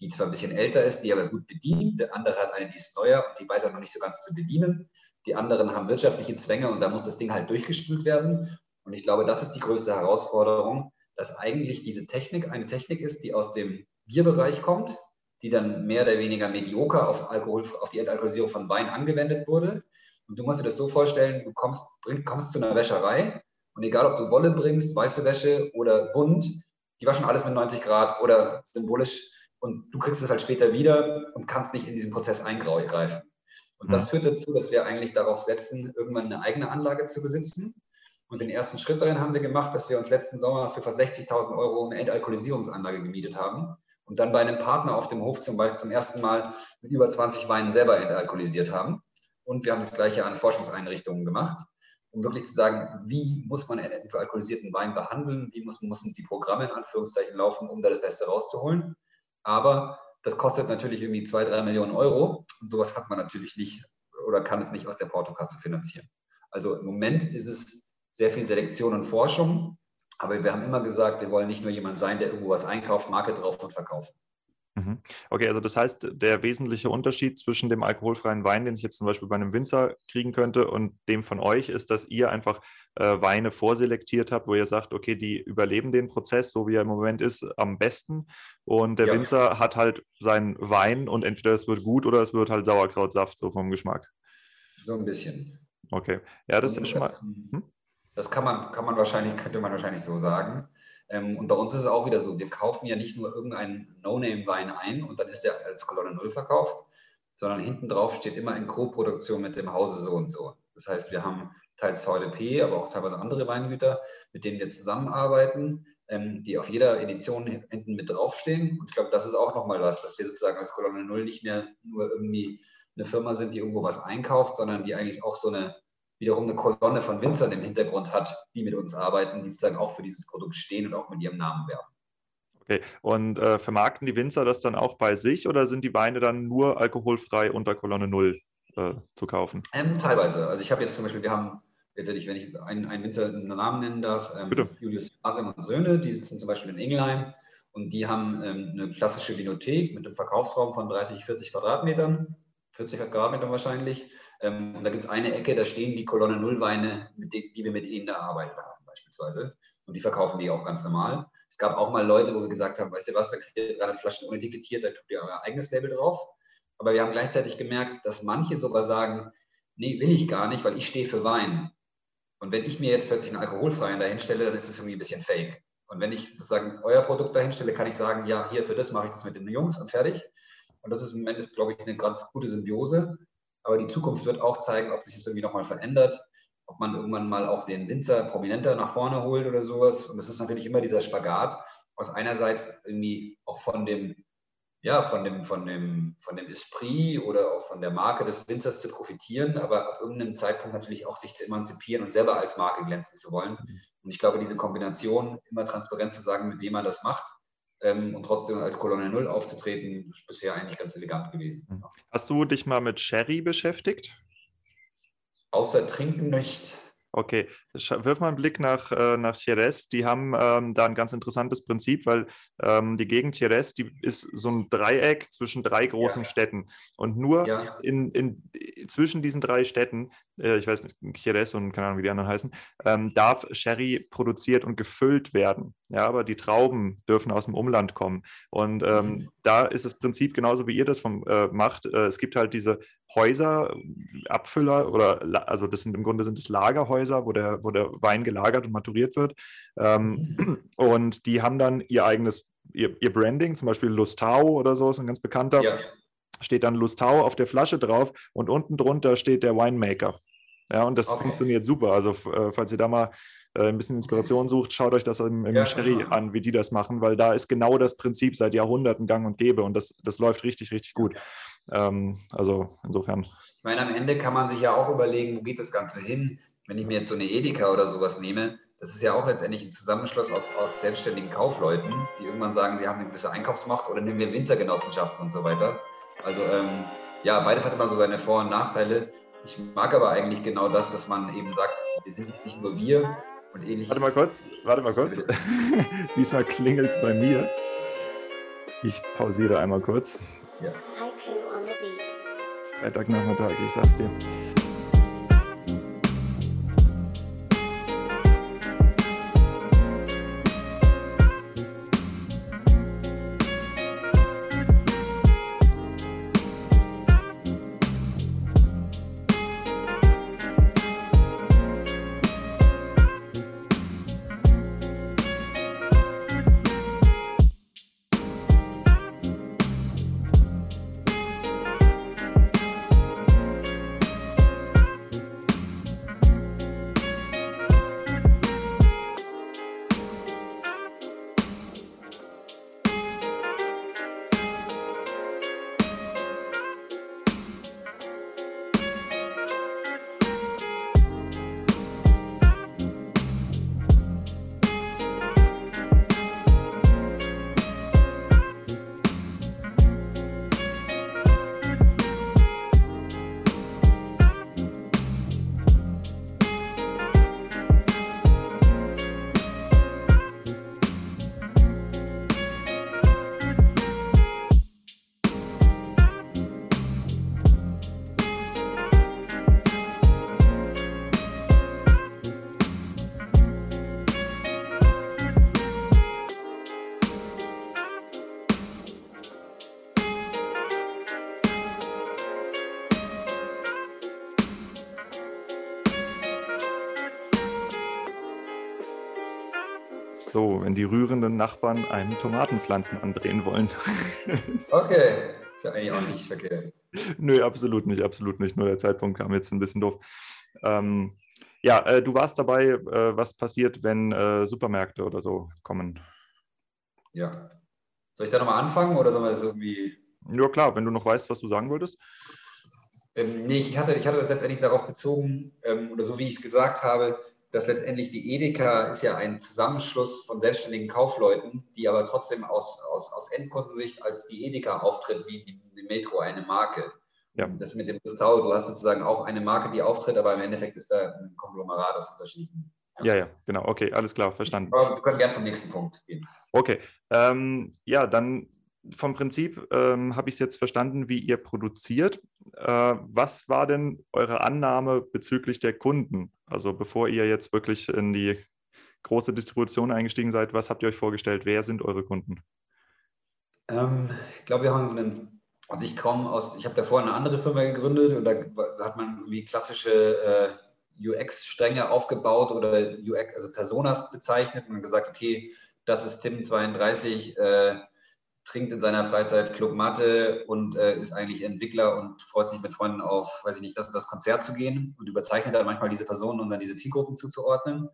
die zwar ein bisschen älter ist, die aber gut bedient. Der andere hat eine, die ist neuer und die weiß er noch nicht so ganz zu bedienen. Die anderen haben wirtschaftliche Zwänge und da muss das Ding halt durchgespült werden. Und ich glaube, das ist die größte Herausforderung, dass eigentlich diese Technik eine Technik ist, die aus dem Bierbereich kommt, die dann mehr oder weniger medioker auf, Alkohol, auf die Entalkoholisierung von Wein angewendet wurde. Und du musst dir das so vorstellen, du kommst, kommst zu einer Wäscherei und egal, ob du Wolle bringst, weiße Wäsche oder bunt, die waschen alles mit 90 Grad oder symbolisch und du kriegst es halt später wieder und kannst nicht in diesen Prozess eingreifen. Und das mhm. führt dazu, dass wir eigentlich darauf setzen, irgendwann eine eigene Anlage zu besitzen. Und den ersten Schritt darin haben wir gemacht, dass wir uns letzten Sommer für fast 60.000 Euro eine Entalkoholisierungsanlage gemietet haben und dann bei einem Partner auf dem Hof zum Beispiel zum ersten Mal mit über 20 Weinen selber entalkoholisiert haben. Und wir haben das gleiche an Forschungseinrichtungen gemacht, um wirklich zu sagen, wie muss man einen entalkoholisierten Wein behandeln, wie muss, müssen die Programme in Anführungszeichen laufen, um da das Beste rauszuholen. Aber das kostet natürlich irgendwie zwei, drei Millionen Euro und sowas hat man natürlich nicht oder kann es nicht aus der Portokasse finanzieren. Also im Moment ist es sehr viel Selektion und Forschung, aber wir haben immer gesagt, wir wollen nicht nur jemand sein, der irgendwo was einkauft, Marke drauf und verkauft. Mhm. Okay, also das heißt, der wesentliche Unterschied zwischen dem alkoholfreien Wein, den ich jetzt zum Beispiel bei einem Winzer kriegen könnte, und dem von euch ist, dass ihr einfach äh, Weine vorselektiert habt, wo ihr sagt, okay, die überleben den Prozess, so wie er im Moment ist, am besten. Und der ja. Winzer hat halt seinen Wein und entweder es wird gut oder es wird halt Sauerkrautsaft, so vom Geschmack. So ein bisschen. Okay, ja, das ist schon mal. Hm? Das kann man, kann man wahrscheinlich, könnte man wahrscheinlich so sagen. Ähm, und bei uns ist es auch wieder so, wir kaufen ja nicht nur irgendeinen No-Name-Wein ein und dann ist der als Kolonne Null verkauft, sondern hinten drauf steht immer in Co-Produktion mit dem Hause so und so. Das heißt, wir haben teils VDP, aber auch teilweise andere Weingüter, mit denen wir zusammenarbeiten, ähm, die auf jeder Edition hinten mit draufstehen. Und ich glaube, das ist auch nochmal was, dass wir sozusagen als Kolonne Null nicht mehr nur irgendwie eine Firma sind, die irgendwo was einkauft, sondern die eigentlich auch so eine wiederum eine Kolonne von Winzern im Hintergrund hat, die mit uns arbeiten, die sozusagen auch für dieses Produkt stehen und auch mit ihrem Namen werben. Okay, und äh, vermarkten die Winzer das dann auch bei sich oder sind die Weine dann nur alkoholfrei unter Kolonne 0 äh, zu kaufen? Ähm, teilweise. Also ich habe jetzt zum Beispiel, wir haben, wenn ich einen, einen Winzer einen Namen nennen darf, ähm, Julius Asem und Söhne, die sitzen zum Beispiel in Ingelheim und die haben ähm, eine klassische Vinothek mit einem Verkaufsraum von 30, 40 Quadratmetern, 40 Quadratmetern wahrscheinlich ähm, und da gibt es eine Ecke, da stehen die Kolonne Nullweine, die, die wir mit ihnen erarbeitet haben, beispielsweise. Und die verkaufen die auch ganz normal. Es gab auch mal Leute, wo wir gesagt haben, weißt du was, da kriegt ihr 300 Flaschen unetikettiert, da tut ihr euer eigenes Label drauf. Aber wir haben gleichzeitig gemerkt, dass manche sogar sagen, nee, will ich gar nicht, weil ich stehe für Wein. Und wenn ich mir jetzt plötzlich einen alkoholfreien dahinstelle, dann ist es irgendwie ein bisschen fake. Und wenn ich sozusagen euer Produkt dahinstelle, kann ich sagen, ja, hier für das mache ich das mit den Jungs und fertig. Und das ist im Endeffekt, glaube ich, eine ganz gute Symbiose. Aber die Zukunft wird auch zeigen, ob sich das irgendwie nochmal verändert, ob man irgendwann mal auch den Winzer prominenter nach vorne holt oder sowas. Und es ist natürlich immer dieser Spagat aus einerseits irgendwie auch von dem, ja, von dem, von dem, von dem Esprit oder auch von der Marke des Winzers zu profitieren, aber ab irgendeinem Zeitpunkt natürlich auch sich zu emanzipieren und selber als Marke glänzen zu wollen. Mhm. Und ich glaube, diese Kombination, immer transparent zu sagen, mit wem man das macht, ähm, und trotzdem als Kolonne Null aufzutreten, ist bisher eigentlich ganz elegant gewesen. Hast du dich mal mit Sherry beschäftigt? Außer Trinken nicht. Okay, wirf mal einen Blick nach, äh, nach Jerez. Die haben ähm, da ein ganz interessantes Prinzip, weil ähm, die Gegend Jerez, die ist so ein Dreieck zwischen drei großen ja. Städten. Und nur ja. in, in, zwischen diesen drei Städten, äh, ich weiß nicht, Jerez und keine Ahnung, wie die anderen heißen, ähm, darf Sherry produziert und gefüllt werden. Ja, aber die Trauben dürfen aus dem Umland kommen. Und ähm, mhm. da ist das Prinzip genauso, wie ihr das vom, äh, macht. Äh, es gibt halt diese Häuser, Abfüller oder also das sind im Grunde sind es Lagerhäuser, wo der, wo der Wein gelagert und maturiert wird. Ähm, mhm. und die haben dann ihr eigenes, ihr, ihr, Branding, zum Beispiel Lustau oder so, ist ein ganz bekannter. Ja. Steht dann Lustau auf der Flasche drauf und unten drunter steht der Winemaker. Ja, und das okay. funktioniert super. Also, äh, falls ihr da mal äh, ein bisschen Inspiration sucht, schaut euch das im, im ja, Sherry genau. an, wie die das machen, weil da ist genau das Prinzip seit Jahrhunderten gang und gäbe und das, das läuft richtig, richtig gut. Ähm, also insofern. Ich meine, am Ende kann man sich ja auch überlegen, wo geht das Ganze hin? Wenn ich mir jetzt so eine Edeka oder sowas nehme, das ist ja auch letztendlich ein Zusammenschluss aus, aus selbstständigen Kaufleuten, die irgendwann sagen, sie haben eine gewisse Einkaufsmacht oder nehmen wir Winzergenossenschaften und so weiter. Also ähm, ja, beides hat immer so seine Vor- und Nachteile. Ich mag aber eigentlich genau das, dass man eben sagt, wir sind jetzt nicht nur wir, und ähnlich. Warte mal kurz, warte mal kurz. Diesmal klingelt es bei mir. Ich pausiere einmal kurz. Ja. Freitagnachmittag, ich sag's dir. Die rührenden Nachbarn einen Tomatenpflanzen andrehen wollen. okay, ist ja eigentlich auch nicht verkehrt. Nö, absolut nicht, absolut nicht. Nur der Zeitpunkt kam jetzt ein bisschen doof. Ähm, ja, äh, du warst dabei, äh, was passiert, wenn äh, Supermärkte oder so kommen. Ja. Soll ich da nochmal anfangen oder sollen wir das irgendwie. Ja, klar, wenn du noch weißt, was du sagen wolltest. Ähm, nee, ich hatte, ich hatte das letztendlich darauf bezogen, ähm, oder so wie ich es gesagt habe, dass letztendlich die Edeka ist ja ein Zusammenschluss von selbstständigen Kaufleuten, die aber trotzdem aus, aus, aus Endkundensicht als die Edeka auftritt, wie die Metro eine Marke. Ja. Das mit dem Restau, du hast sozusagen auch eine Marke, die auftritt, aber im Endeffekt ist da ein Konglomerat aus unterschiedlichen. Ja, ja, genau. Okay, alles klar, verstanden. Aber wir können gerne zum nächsten Punkt gehen. Okay. Ähm, ja, dann vom Prinzip ähm, habe ich es jetzt verstanden, wie ihr produziert. Äh, was war denn eure Annahme bezüglich der Kunden? Also bevor ihr jetzt wirklich in die große Distribution eingestiegen seid, was habt ihr euch vorgestellt? Wer sind eure Kunden? Ähm, ich glaube, wir haben so einen, also ich komme aus, ich habe davor eine andere Firma gegründet und da hat man irgendwie klassische äh, UX-Stränge aufgebaut oder UX, also Personas bezeichnet und gesagt, okay, das ist Tim 32, äh, trinkt in seiner Freizeit Club Mathe und äh, ist eigentlich Entwickler und freut sich mit Freunden auf, weiß ich nicht, das, das Konzert zu gehen und überzeichnet dann manchmal diese Personen, um dann diese Zielgruppen zuzuordnen.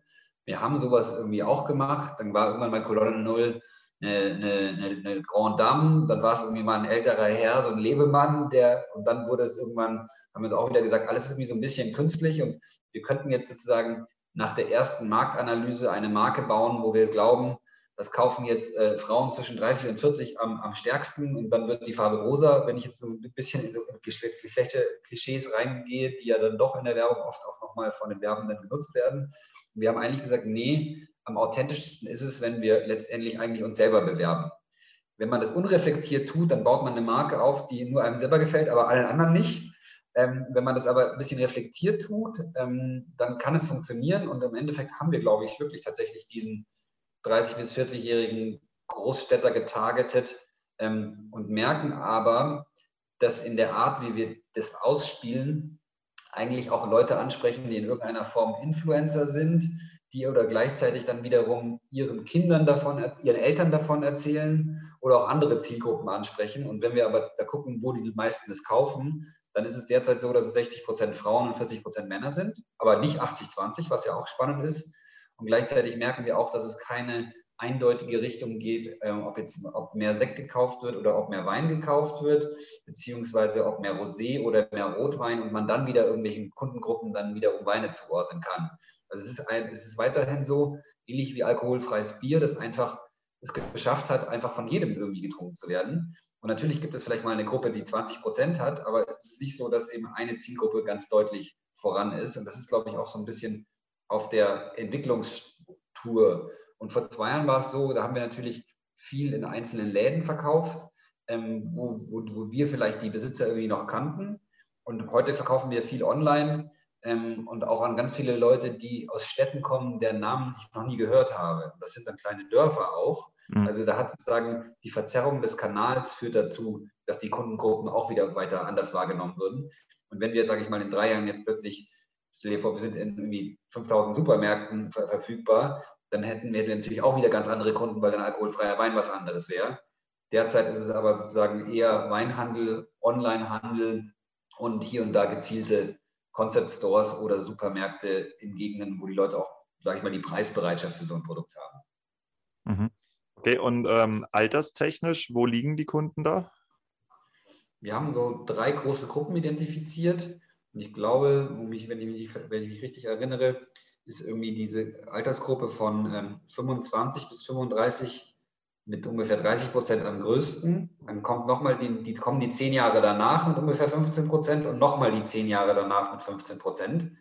Wir haben sowas irgendwie auch gemacht. Dann war irgendwann mal Kolonne Null eine, eine, eine, Grand Dame, dann war es irgendwie mal ein älterer Herr, so ein Lebemann, der, und dann wurde es irgendwann, haben wir es auch wieder gesagt, alles ist irgendwie so ein bisschen künstlich und wir könnten jetzt sozusagen nach der ersten Marktanalyse eine Marke bauen, wo wir glauben, das kaufen jetzt äh, Frauen zwischen 30 und 40 am, am, stärksten und dann wird die Farbe rosa. Wenn ich jetzt so ein bisschen in so Geschlechter-Klischees reingehe, die ja dann doch in der Werbung oft auch nochmal von den Werbenden benutzt werden. Und wir haben eigentlich gesagt, nee, am authentischsten ist es, wenn wir letztendlich eigentlich uns selber bewerben. Wenn man das unreflektiert tut, dann baut man eine Marke auf, die nur einem selber gefällt, aber allen anderen nicht. Ähm, wenn man das aber ein bisschen reflektiert tut, ähm, dann kann es funktionieren und im Endeffekt haben wir, glaube ich, wirklich tatsächlich diesen 30- bis 40-jährigen Großstädter getargetet ähm, und merken aber, dass in der Art, wie wir das ausspielen, eigentlich auch Leute ansprechen, die in irgendeiner Form Influencer sind, die oder gleichzeitig dann wiederum ihren Kindern davon, ihren Eltern davon erzählen oder auch andere Zielgruppen ansprechen. Und wenn wir aber da gucken, wo die meisten das kaufen, dann ist es derzeit so, dass es 60 Prozent Frauen und 40 Prozent Männer sind, aber nicht 80-20, was ja auch spannend ist. Und gleichzeitig merken wir auch, dass es keine eindeutige Richtung geht, ähm, ob jetzt ob mehr Sekt gekauft wird oder ob mehr Wein gekauft wird, beziehungsweise ob mehr Rosé oder mehr Rotwein und man dann wieder irgendwelchen Kundengruppen dann wieder um Weine zuordnen kann. Also es ist, ein, es ist weiterhin so, ähnlich wie alkoholfreies Bier, das einfach es geschafft hat, einfach von jedem irgendwie getrunken zu werden. Und natürlich gibt es vielleicht mal eine Gruppe, die 20 Prozent hat, aber es ist nicht so, dass eben eine Zielgruppe ganz deutlich voran ist. Und das ist, glaube ich, auch so ein bisschen auf der Entwicklungstour. Und vor zwei Jahren war es so, da haben wir natürlich viel in einzelnen Läden verkauft, ähm, wo, wo, wo, wir vielleicht die Besitzer irgendwie noch kannten. Und heute verkaufen wir viel online ähm, und auch an ganz viele Leute, die aus Städten kommen, deren Namen ich noch nie gehört habe. Und das sind dann kleine Dörfer auch. Mhm. Also da hat sozusagen die Verzerrung des Kanals führt dazu, dass die Kundengruppen auch wieder weiter anders wahrgenommen würden. Und wenn wir, sage ich mal, in drei Jahren jetzt plötzlich stell dir vor, wir sind in irgendwie 5000 Supermärkten ver verfügbar, dann hätten wir natürlich auch wieder ganz andere Kunden, weil dann alkoholfreier Wein was anderes wäre. Derzeit ist es aber sozusagen eher Weinhandel, Onlinehandel und hier und da gezielte Concept Stores oder Supermärkte in Gegenden, wo die Leute auch, sage ich mal, die Preisbereitschaft für so ein Produkt haben. Mhm. Okay, und ähm, alterstechnisch, wo liegen die Kunden da? Wir haben so drei große Gruppen identifiziert. Und ich glaube, mich, wenn, ich mich, wenn ich mich richtig erinnere, ist irgendwie diese Altersgruppe von ähm, 25 bis 35 mit ungefähr 30 Prozent am größten. Dann kommt nochmal die, die kommen die zehn Jahre danach mit ungefähr 15 Prozent und nochmal die zehn Jahre danach mit 15 Prozent.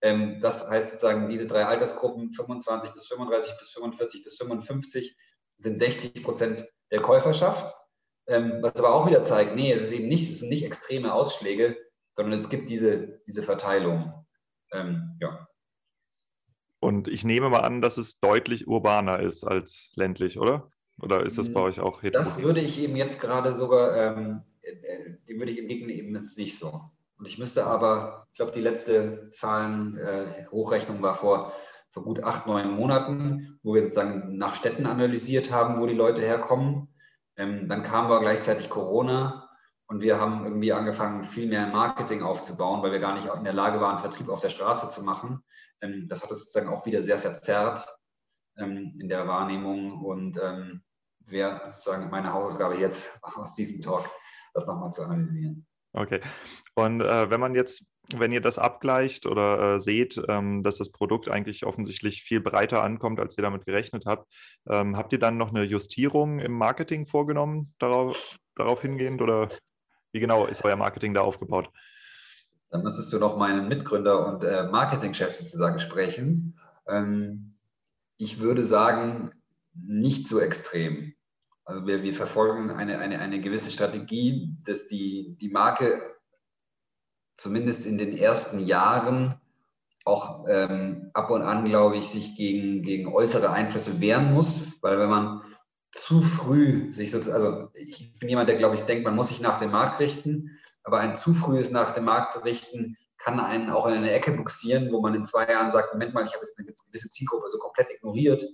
Ähm, das heißt sozusagen, diese drei Altersgruppen, 25 bis 35 bis 45 bis 55, sind 60 Prozent der Käuferschaft. Ähm, was aber auch wieder zeigt, nee, es ist eben nicht, es sind nicht extreme Ausschläge, sondern es gibt diese, diese Verteilung. Ähm, ja. Und ich nehme mal an, dass es deutlich urbaner ist als ländlich, oder? Oder ist das bei hm, euch auch heterogen? Das würde ich eben jetzt gerade sogar, ähm, äh, dem würde ich entgegnen, eben ist nicht so. Und ich müsste aber, ich glaube, die letzte Zahlen, äh, war vor vor gut acht, neun Monaten, wo wir sozusagen nach Städten analysiert haben, wo die Leute herkommen. Ähm, dann kam aber gleichzeitig Corona und wir haben irgendwie angefangen, viel mehr Marketing aufzubauen, weil wir gar nicht in der Lage waren, Vertrieb auf der Straße zu machen. Ähm, das hat es sozusagen auch wieder sehr verzerrt ähm, in der Wahrnehmung und ähm, wäre sozusagen meine Hausaufgabe jetzt aus diesem Talk, das nochmal zu analysieren. Okay. Und äh, wenn man jetzt, wenn ihr das abgleicht oder äh, seht, ähm, dass das Produkt eigentlich offensichtlich viel breiter ankommt, als ihr damit gerechnet habt, ähm, habt ihr dann noch eine Justierung im Marketing vorgenommen, darauf, darauf hingehend oder wie genau ist euer Marketing da aufgebaut? Dann müsstest du noch meinen Mitgründer und äh, Marketingchef sozusagen sprechen. Ähm, ich würde sagen, nicht so extrem. Also wir, wir verfolgen eine, eine, eine gewisse Strategie, dass die, die Marke zumindest in den ersten Jahren auch ähm, ab und an, glaube ich, sich gegen, gegen äußere Einflüsse wehren muss, weil wenn man zu früh sich so, also ich bin jemand, der, glaube ich, denkt, man muss sich nach dem Markt richten, aber ein zu frühes nach dem Markt richten kann einen auch in eine Ecke buxieren, wo man in zwei Jahren sagt, Moment mal, ich habe jetzt eine gewisse Zielgruppe so komplett ignoriert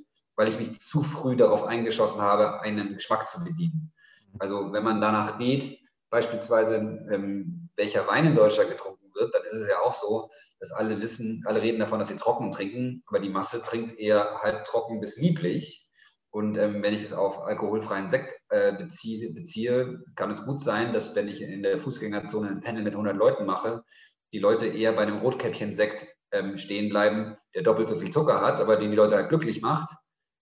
weil ich mich zu früh darauf eingeschossen habe, einen Geschmack zu bedienen. Also wenn man danach geht, beispielsweise ähm, welcher Wein in Deutschland getrunken wird, dann ist es ja auch so, dass alle wissen, alle reden davon, dass sie trocken trinken, aber die Masse trinkt eher halb trocken bis lieblich. Und ähm, wenn ich es auf alkoholfreien Sekt äh, beziehe, beziehe, kann es gut sein, dass wenn ich in der Fußgängerzone ein Panel mit 100 Leuten mache, die Leute eher bei einem Rotkäppchen-Sekt ähm, stehen bleiben, der doppelt so viel Zucker hat, aber den die Leute halt glücklich macht,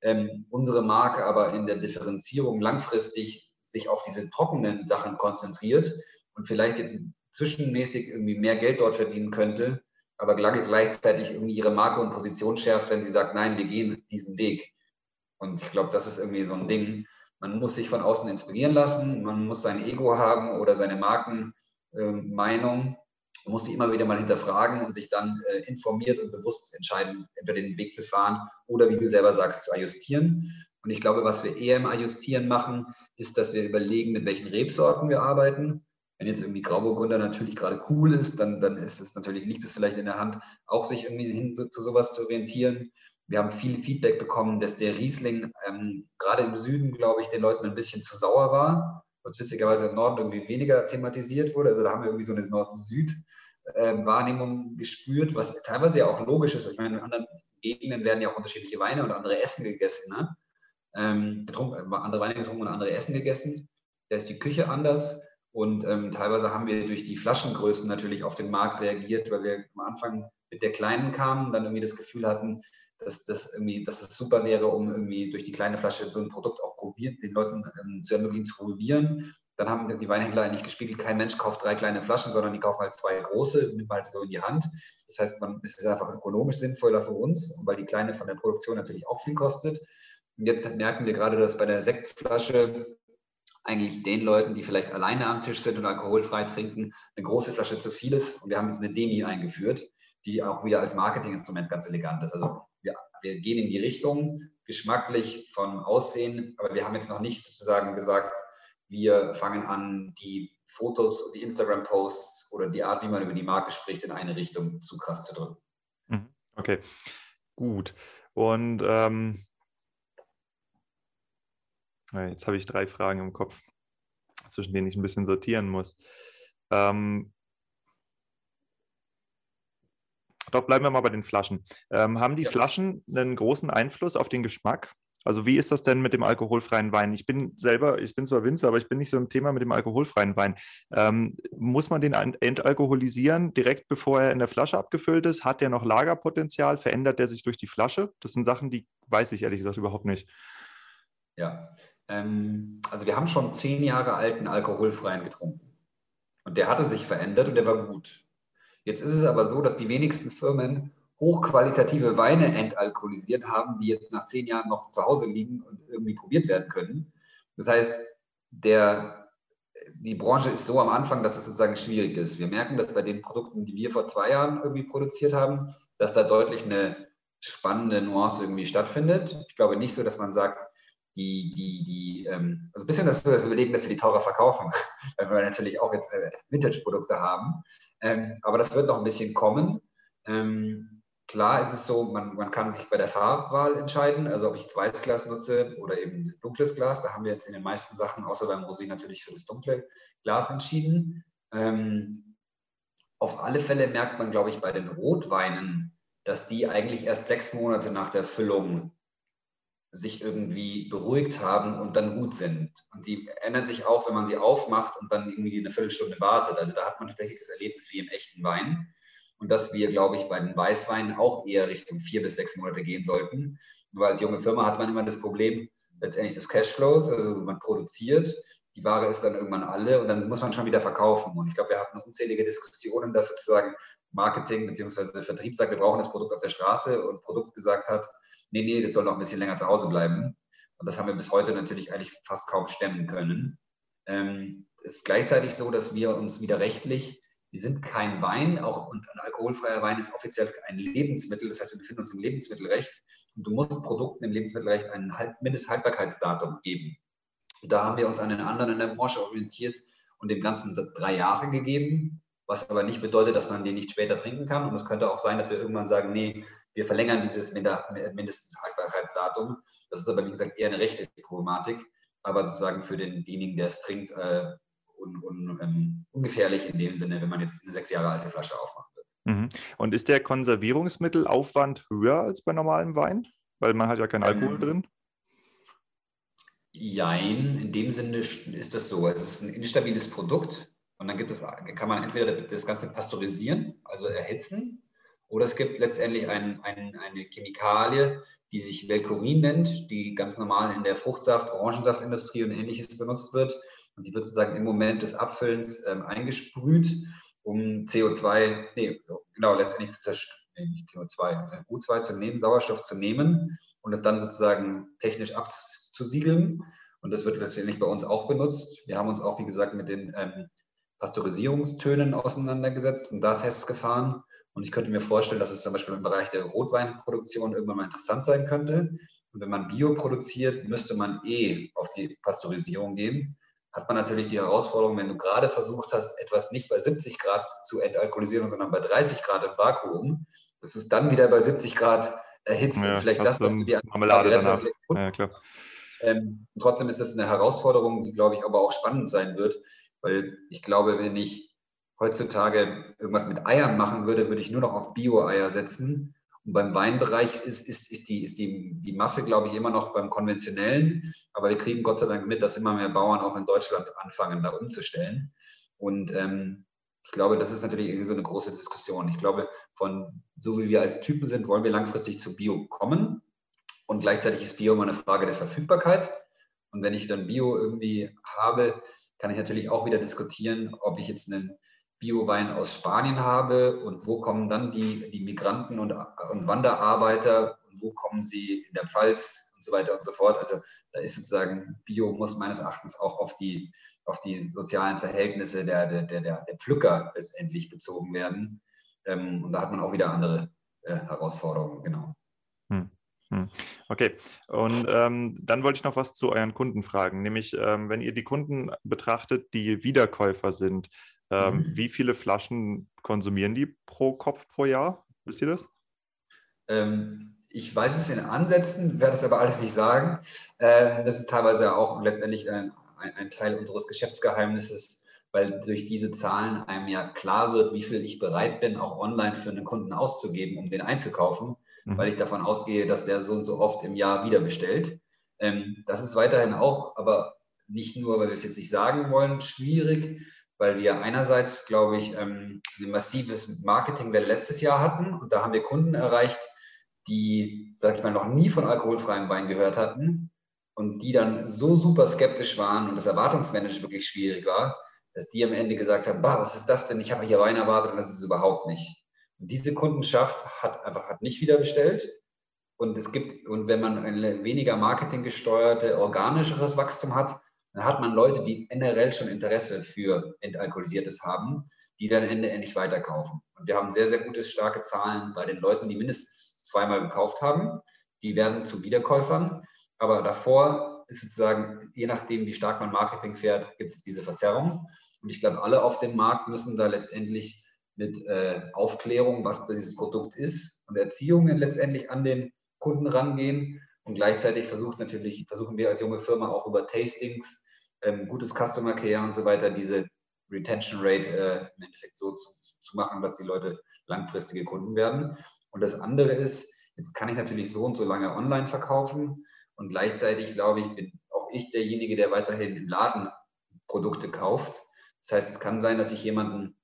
ähm, unsere Marke aber in der Differenzierung langfristig sich auf diese trockenen Sachen konzentriert und vielleicht jetzt zwischenmäßig irgendwie mehr Geld dort verdienen könnte, aber gleichzeitig irgendwie ihre Marke und Position schärft, wenn sie sagt, nein, wir gehen diesen Weg. Und ich glaube, das ist irgendwie so ein Ding. Man muss sich von außen inspirieren lassen, man muss sein Ego haben oder seine Markenmeinung. Ähm, man muss die immer wieder mal hinterfragen und sich dann äh, informiert und bewusst entscheiden, entweder den Weg zu fahren oder, wie du selber sagst, zu ajustieren. Und ich glaube, was wir eher im Ajustieren machen, ist, dass wir überlegen, mit welchen Rebsorten wir arbeiten. Wenn jetzt irgendwie Grauburgunder natürlich gerade cool ist, dann, dann ist es natürlich, liegt es vielleicht in der Hand, auch sich irgendwie hin zu, zu sowas zu orientieren. Wir haben viel Feedback bekommen, dass der Riesling ähm, gerade im Süden, glaube ich, den Leuten ein bisschen zu sauer war was witzigerweise im Norden irgendwie weniger thematisiert wurde. Also da haben wir irgendwie so eine Nord-Süd-Wahrnehmung gespürt, was teilweise ja auch logisch ist. Ich meine, in anderen Gegenden werden ja auch unterschiedliche Weine und andere Essen gegessen. Ne? Ähm, getrunken, andere Weine getrunken und andere Essen gegessen. Da ist die Küche anders. Und ähm, teilweise haben wir durch die Flaschengrößen natürlich auf den Markt reagiert, weil wir am Anfang mit der kleinen kamen, dann irgendwie das Gefühl hatten, dass das irgendwie, dass es super wäre, um irgendwie durch die kleine Flasche so ein Produkt auch probiert, den Leuten ähm, zu ermöglichen zu probieren. Dann haben die Weinhändler eigentlich gespiegelt, kein Mensch kauft drei kleine Flaschen, sondern die kaufen halt zwei große, nimmt halt so in die Hand. Das heißt, man, es ist einfach ökonomisch sinnvoller für uns, weil die kleine von der Produktion natürlich auch viel kostet. Und jetzt merken wir gerade, dass bei der Sektflasche eigentlich den Leuten, die vielleicht alleine am Tisch sind und alkoholfrei trinken, eine große Flasche zu viel ist. Und wir haben jetzt eine Demi eingeführt, die auch wieder als Marketinginstrument ganz elegant ist. Also wir, wir gehen in die Richtung, geschmacklich von Aussehen, aber wir haben jetzt noch nicht sozusagen gesagt, wir fangen an, die Fotos, die Instagram-Posts oder die Art, wie man über die Marke spricht, in eine Richtung zu krass zu drücken. Mhm. Okay, gut. Und ähm, jetzt habe ich drei Fragen im Kopf, zwischen denen ich ein bisschen sortieren muss. Ähm, doch bleiben wir mal bei den Flaschen. Ähm, haben die ja. Flaschen einen großen Einfluss auf den Geschmack? Also wie ist das denn mit dem alkoholfreien Wein? Ich bin selber, ich bin zwar Winzer, aber ich bin nicht so im Thema mit dem alkoholfreien Wein. Ähm, muss man den entalkoholisieren direkt bevor er in der Flasche abgefüllt ist? Hat der noch Lagerpotenzial? Verändert der sich durch die Flasche? Das sind Sachen, die weiß ich ehrlich gesagt überhaupt nicht. Ja, ähm, also wir haben schon zehn Jahre alten alkoholfreien getrunken. Und der hatte sich verändert und der war gut. Jetzt ist es aber so, dass die wenigsten Firmen hochqualitative Weine entalkoholisiert haben, die jetzt nach zehn Jahren noch zu Hause liegen und irgendwie probiert werden können. Das heißt, der, die Branche ist so am Anfang, dass es sozusagen schwierig ist. Wir merken, dass bei den Produkten, die wir vor zwei Jahren irgendwie produziert haben, dass da deutlich eine spannende Nuance irgendwie stattfindet. Ich glaube nicht so, dass man sagt, die, die, die, ähm, also ein bisschen das überlegen, dass wir die teurer verkaufen, weil wir natürlich auch jetzt äh, Vintage-Produkte haben. Ähm, aber das wird noch ein bisschen kommen. Ähm, klar ist es so, man, man kann sich bei der Farbwahl entscheiden, also ob ich Weißglas nutze oder eben dunkles Glas. Da haben wir jetzt in den meisten Sachen, außer beim Rosé natürlich für das dunkle Glas entschieden. Ähm, auf alle Fälle merkt man, glaube ich, bei den Rotweinen, dass die eigentlich erst sechs Monate nach der Füllung sich irgendwie beruhigt haben und dann gut sind. Und die ändern sich auch, wenn man sie aufmacht und dann irgendwie eine Viertelstunde wartet. Also da hat man tatsächlich das Erlebnis wie im echten Wein. Und dass wir, glaube ich, bei den Weißweinen auch eher Richtung vier bis sechs Monate gehen sollten. Nur als junge Firma hat man immer das Problem letztendlich des Cashflows. Also man produziert, die Ware ist dann irgendwann alle und dann muss man schon wieder verkaufen. Und ich glaube, wir hatten unzählige Diskussionen, dass sozusagen Marketing bzw. Vertrieb sagt, wir brauchen das Produkt auf der Straße und Produkt gesagt hat, nee, nee, das soll noch ein bisschen länger zu Hause bleiben. Und das haben wir bis heute natürlich eigentlich fast kaum stemmen können. Ähm, es ist gleichzeitig so, dass wir uns wieder rechtlich, wir sind kein Wein, auch und ein alkoholfreier Wein ist offiziell ein Lebensmittel, das heißt, wir befinden uns im Lebensmittelrecht und du musst Produkten im Lebensmittelrecht ein Mindesthaltbarkeitsdatum geben. Da haben wir uns an den anderen in der Branche orientiert und dem Ganzen drei Jahre gegeben, was aber nicht bedeutet, dass man den nicht später trinken kann. Und es könnte auch sein, dass wir irgendwann sagen, nee, wir verlängern dieses Mindesthaltbarkeitsdatum. Das ist aber, wie gesagt, eher eine rechtliche Problematik, aber sozusagen für denjenigen, der es trinkt, äh, un, un, ähm, ungefährlich in dem Sinne, wenn man jetzt eine sechs Jahre alte Flasche aufmachen will. Mhm. Und ist der Konservierungsmittelaufwand höher als bei normalem Wein? Weil man hat ja keinen Alkohol ähm, drin. Jein, in dem Sinne ist das so. Es ist ein instabiles Produkt und dann gibt es, kann man entweder das Ganze pasteurisieren, also erhitzen, oder es gibt letztendlich ein, ein, eine Chemikalie, die sich Velcorin nennt, die ganz normal in der Fruchtsaft-, Orangensaftindustrie und ähnliches benutzt wird. Und die wird sozusagen im Moment des Abfüllens ähm, eingesprüht, um CO2, nee, genau, letztendlich zu zerstören, nee, nicht CO2, äh, U2 zu nehmen, Sauerstoff zu nehmen und es dann sozusagen technisch abzusiegeln. Und das wird letztendlich bei uns auch benutzt. Wir haben uns auch, wie gesagt, mit den ähm, Pasteurisierungstönen auseinandergesetzt und da Tests gefahren. Und ich könnte mir vorstellen, dass es zum Beispiel im Bereich der Rotweinproduktion irgendwann mal interessant sein könnte. Und wenn man Bio produziert, müsste man eh auf die Pasteurisierung gehen. Hat man natürlich die Herausforderung, wenn du gerade versucht hast, etwas nicht bei 70 Grad zu entalkoholisieren, sondern bei 30 Grad im Vakuum, dass es dann wieder bei 70 Grad erhitzt ja, und vielleicht das, was du dir an Marmelade danach. Ja, klar. Ähm, trotzdem ist das eine Herausforderung, die, glaube ich, aber auch spannend sein wird, weil ich glaube, wenn ich heutzutage irgendwas mit Eiern machen würde, würde ich nur noch auf Bio-Eier setzen. Und beim Weinbereich ist, ist, ist, die, ist die, die Masse, glaube ich, immer noch beim konventionellen. Aber wir kriegen Gott sei Dank mit, dass immer mehr Bauern auch in Deutschland anfangen, da umzustellen. Und ähm, ich glaube, das ist natürlich irgendwie so eine große Diskussion. Ich glaube, von so wie wir als Typen sind, wollen wir langfristig zu Bio kommen. Und gleichzeitig ist Bio immer eine Frage der Verfügbarkeit. Und wenn ich dann Bio irgendwie habe, kann ich natürlich auch wieder diskutieren, ob ich jetzt einen Biowein aus Spanien habe und wo kommen dann die, die Migranten und, und Wanderarbeiter und wo kommen sie in der Pfalz und so weiter und so fort. Also da ist sozusagen Bio muss meines Erachtens auch auf die, auf die sozialen Verhältnisse der, der, der, der Pflücker letztendlich bezogen werden. Ähm, und da hat man auch wieder andere äh, Herausforderungen, genau. Hm. Okay, und ähm, dann wollte ich noch was zu euren Kunden fragen, nämlich ähm, wenn ihr die Kunden betrachtet, die Wiederkäufer sind, ähm, mhm. Wie viele Flaschen konsumieren die pro Kopf pro Jahr? Wisst ihr das? Ähm, ich weiß es in Ansätzen, werde es aber alles nicht sagen. Ähm, das ist teilweise auch letztendlich ein, ein, Teil unseres Geschäftsgeheimnisses, weil durch diese Zahlen einem ja klar wird, wie viel ich bereit bin, auch online für einen Kunden auszugeben, um den einzukaufen, mhm. weil ich davon ausgehe, dass der so und so oft im Jahr wieder bestellt. Ähm, das ist weiterhin auch, aber nicht nur, weil wir es jetzt nicht sagen wollen, schwierig, weil wir einerseits, glaube ich, ähm, ein massives Marketingwelle letztes Jahr hatten und da haben wir Kunden erreicht, die, sag ich mal, noch nie von alkoholfreiem Wein gehört hatten und die dann so super skeptisch waren und das Erwartungsmanagement wirklich schwierig war, dass die am Ende gesagt haben, bah, was ist das denn? Ich habe hier Wein erwartet und das ist es überhaupt nicht. Diese Kundenschaft hat einfach hat nicht wieder bestellt. Und es gibt, und wenn man ein weniger marketinggesteuerte, organischeres Wachstum hat, dann hat man Leute, die generell schon Interesse für Entalkoholisiertes haben, die dann Ende endlich weiterkaufen. Und wir haben sehr, sehr gute, starke Zahlen bei den Leuten, die mindestens zweimal gekauft haben. Die werden zu Wiederkäufern. Aber davor ist sozusagen, je nachdem, wie stark man Marketing fährt, gibt es diese Verzerrung. Und ich glaube, alle auf dem Markt müssen da letztendlich mit äh, Aufklärung, was dieses Produkt ist und Erziehungen letztendlich an den Kunden rangehen. Und gleichzeitig versucht natürlich, versuchen wir als junge Firma auch über Tastings, ähm, gutes Customer Care und so weiter, diese Retention Rate äh, im Endeffekt so zu, zu, machen, dass die Leute langfristige Kunden werden. Und das andere ist, jetzt kann ich natürlich so und so lange online verkaufen und gleichzeitig, glaube ich, bin auch ich derjenige, der weiterhin im Laden Produkte kauft. Das heißt, es kann sein, dass ich jemanden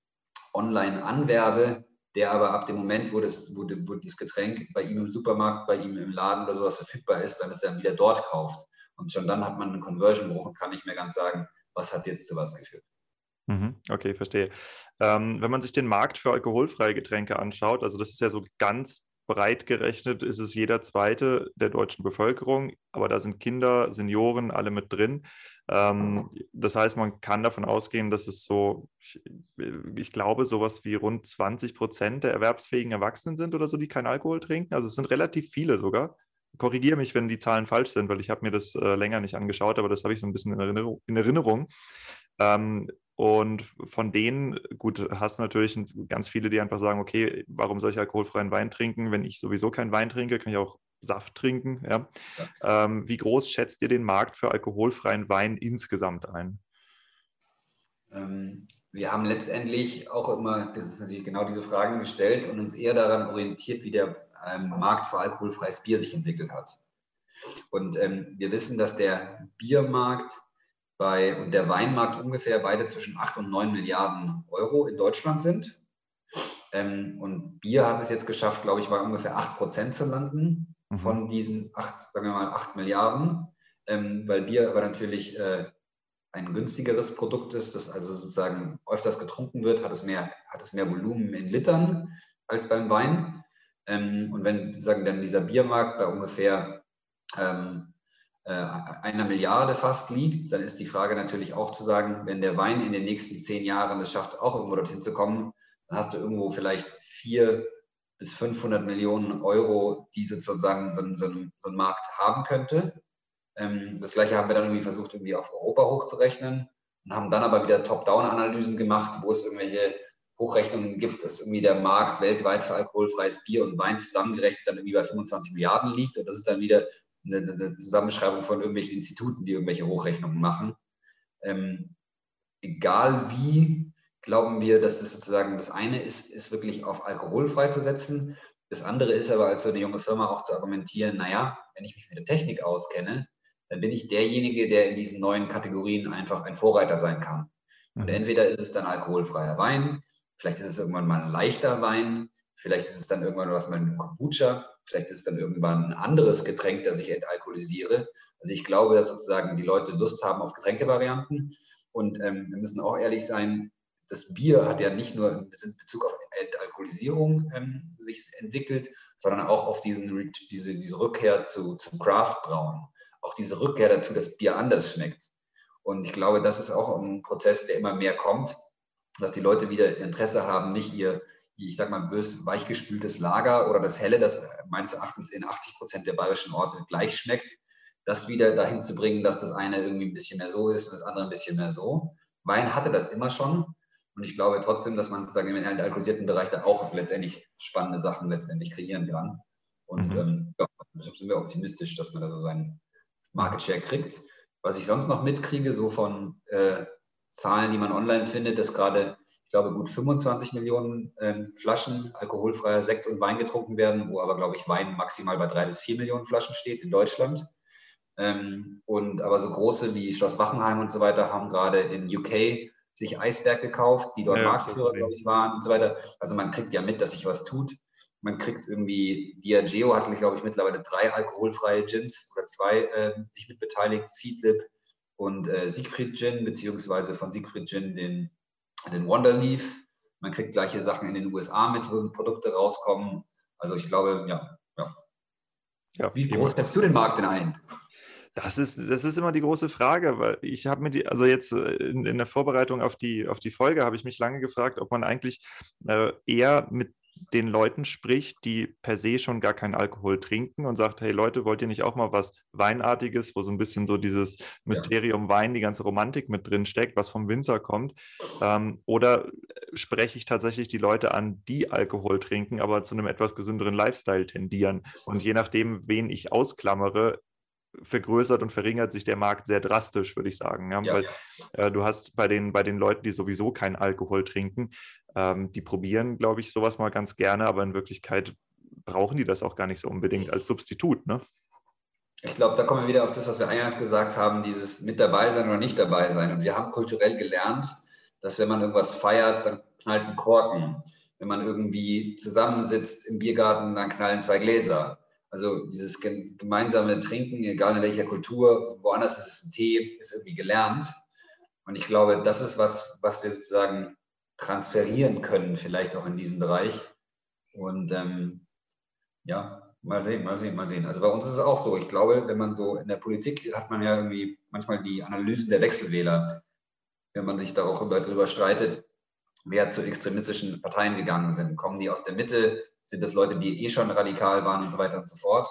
online anwerbe, der aber ab dem Moment, wo das, wo, wo das Getränk bei ihm im Supermarkt, bei ihm im Laden oder sowas verfügbar ist, dann ist er wieder dort kauft. Und schon dann hat man einen Conversion-Bruch und kann nicht mehr ganz sagen, was hat jetzt zu was geführt. Mhm, okay, verstehe. Ähm, wenn man sich den Markt für alkoholfreie Getränke anschaut, also das ist ja so ganz breit gerechnet, ist es jeder zweite der deutschen Bevölkerung, aber da sind Kinder, Senioren, alle mit drin. Ähm, das heißt, man kann davon ausgehen, dass es so, ich, ich, glaube, sowas wie rund 20 Prozent der erwerbsfähigen Erwachsenen sind oder so, die keinen Alkohol trinken. Also es sind relativ viele sogar. Korrigiere mich, wenn die Zahlen falsch sind, weil ich habe mir das äh, länger nicht angeschaut, aber das habe ich so ein bisschen in Erinnerung. In Erinnerung. Ähm, und von denen, gut, hast du natürlich ganz viele, die einfach sagen, okay, warum soll ich alkoholfreien Wein trinken? Wenn ich sowieso keinen Wein trinke, kann ich auch Saft trinken. Ja? ja. Ähm, wie groß schätzt ihr den Markt für alkoholfreien Wein insgesamt ein? Ähm, wir haben letztendlich auch immer, das ist natürlich genau diese Fragen gestellt und uns eher daran orientiert, wie der ähm, Markt für alkoholfreies Bier sich entwickelt hat. Und ähm, wir wissen, dass der Biermarkt bei, und der Weinmarkt ungefähr beide zwischen 8 und 9 Milliarden Euro in Deutschland sind. Ähm, und Bier hat es jetzt geschafft, glaube ich, bei ungefähr 8 Prozent zu landen mhm. von diesen 8, sagen wir mal, 8 Milliarden, ähm, weil Bier aber natürlich äh, ein günstigeres Produkt ist, das also sozusagen öfters getrunken wird, hat es mehr, hat es mehr Volumen in Litern als beim Wein. Ähm, und wenn sagen dann dieser Biermarkt bei ungefähr ähm, äh, einer Milliarde fast liegt, dann ist die Frage natürlich auch zu sagen, wenn der Wein in den nächsten zehn Jahren es schafft, auch irgendwo dorthin zu kommen, dann hast du irgendwo vielleicht vier bis 500 Millionen Euro, die sozusagen so so so ein Markt haben könnte. Ähm, das gleiche haben wir dann irgendwie versucht, irgendwie auf Europa hochzurechnen und haben dann aber wieder Top-Down-Analysen gemacht, wo es irgendwelche Hochrechnungen gibt, dass irgendwie der Markt weltweit für alkoholfreies Bier und Wein zusammengerechnet dann irgendwie bei 25 Milliarden liegt. Und das ist dann wieder eine, eine Zusammenschreibung von irgendwelchen Instituten, die irgendwelche Hochrechnungen machen. Ähm, egal wie, glauben wir, dass das sozusagen das eine ist, ist wirklich auf alkoholfrei zu setzen. Das andere ist aber als so eine junge Firma auch zu argumentieren, naja, wenn ich mich mit der Technik auskenne, dann bin ich derjenige, der in diesen neuen Kategorien einfach ein Vorreiter sein kann. Und mhm. entweder ist es dann alkoholfreier Wein, vielleicht ist es irgendwann mal ein leichter Wein, vielleicht ist es dann irgendwann was mit einem Kombucha, Vielleicht ist es dann irgendwann ein anderes Getränk, das ich entalkoholisiere. Also ich glaube, dass sozusagen die Leute Lust haben auf Getränkevarianten. Und ähm, wir müssen auch ehrlich sein, das Bier hat ja nicht nur in Bezug auf Entalkoholisierung ähm, sich entwickelt, sondern auch auf diesen, diese, diese Rückkehr zu, zu Craft-Brauen. Auch diese Rückkehr dazu, dass Bier anders schmeckt. Und ich glaube, das ist auch ein Prozess, der immer mehr kommt, dass die Leute wieder Interesse haben, nicht ihr ich sag mal, bös weichgespültes Lager oder das Helle, das meines Erachtens in 80 Prozent der bayerischen Orte gleich schmeckt, das wieder dahin zu bringen, dass das eine irgendwie ein bisschen mehr so ist und das andere ein bisschen mehr so. Wein hatte das immer schon. Und ich glaube trotzdem, dass man sozusagen im alkoholisierten Bereich da auch letztendlich spannende Sachen letztendlich kreieren kann. Und mhm. ähm, ja, deshalb sind wir optimistisch, dass man da so seinen Market Share kriegt. Was ich sonst noch mitkriege, so von äh, Zahlen, die man online findet, ist gerade ich glaube, gut 25 Millionen ähm, Flaschen alkoholfreier Sekt und Wein getrunken werden, wo aber, glaube ich, Wein maximal bei drei bis vier Millionen Flaschen steht in Deutschland. Ähm, und aber so große wie Schloss Wachenheim und so weiter haben gerade in UK sich Eisberg gekauft, die dort ja, Marktführer, glaube ich, waren und so weiter. Also man kriegt ja mit, dass sich was tut. Man kriegt irgendwie, Diageo hat, glaube ich, mittlerweile drei alkoholfreie Gins oder zwei äh, sich mit beteiligt, Seedlip und äh, Siegfried Gin, beziehungsweise von Siegfried Gin den den Wonderleaf. Man kriegt gleiche Sachen in den USA mit, wo Produkte rauskommen. Also ich glaube, ja. ja. ja Wie groß schätzt du den Markt denn ein? Das ist, das ist immer die große Frage, weil ich habe mir die, also jetzt äh, in, in, der Vorbereitung auf die, auf die Folge habe ich mich lange gefragt, ob man eigentlich äh, eher mit den Leuten spricht, die per se schon gar keinen Alkohol trinken und sagt, hey Leute, wollt ihr nicht auch mal was Weinartiges, wo so ein bisschen so dieses Mysterium Wein, die ganze Romantik mit drin steckt, was vom Winzer kommt? Ähm, oder spreche ich tatsächlich die Leute an, die Alkohol trinken, aber zu einem etwas gesünderen Lifestyle tendieren? Und je nachdem, wen ich ausklammere, vergrößert und verringert sich der Markt sehr drastisch, würde ich sagen. Ja? Ja, Weil ja. Äh, du hast bei den, bei den Leuten, die sowieso keinen Alkohol trinken, ähm, die probieren, glaube ich, sowas mal ganz gerne, aber in Wirklichkeit brauchen die das auch gar nicht so unbedingt als Substitut. Ne? Ich glaube, da kommen wir wieder auf das, was wir eingangs gesagt haben, dieses mit dabei sein oder nicht dabei sein. Und wir haben kulturell gelernt, dass wenn man irgendwas feiert, dann knallt ein Korken. Wenn man irgendwie zusammensitzt im Biergarten, dann knallen zwei Gläser. Also dieses gemeinsame Trinken, egal in welcher Kultur, woanders ist es ein Tee, ist irgendwie gelernt. Und ich glaube, das ist was, was wir sozusagen transferieren können, vielleicht auch in diesem Bereich. Und ähm, ja, mal sehen, mal sehen, mal sehen. Also bei uns ist es auch so. Ich glaube, wenn man so in der Politik hat man ja irgendwie manchmal die Analysen der Wechselwähler, wenn man sich darüber, streitet, wer zu extremistischen Parteien gegangen sind. Kommen die aus der Mitte? Sind das Leute, die eh schon radikal waren und so weiter und so fort.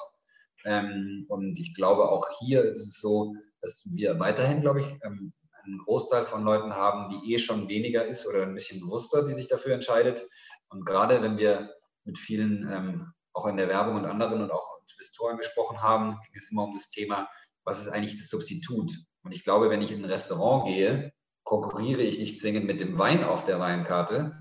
Ähm, und ich glaube, auch hier ist es so, dass wir weiterhin, glaube ich, ähm, einen Großteil von Leuten haben, die eh schon weniger ist oder ein bisschen bewusster, die sich dafür entscheidet. Und gerade wenn wir mit vielen, ähm, auch in der Werbung und anderen und auch Investoren gesprochen haben, ging es immer um das Thema, was ist eigentlich das Substitut? Und ich glaube, wenn ich in ein Restaurant gehe, konkurriere ich nicht zwingend mit dem Wein auf der Weinkarte,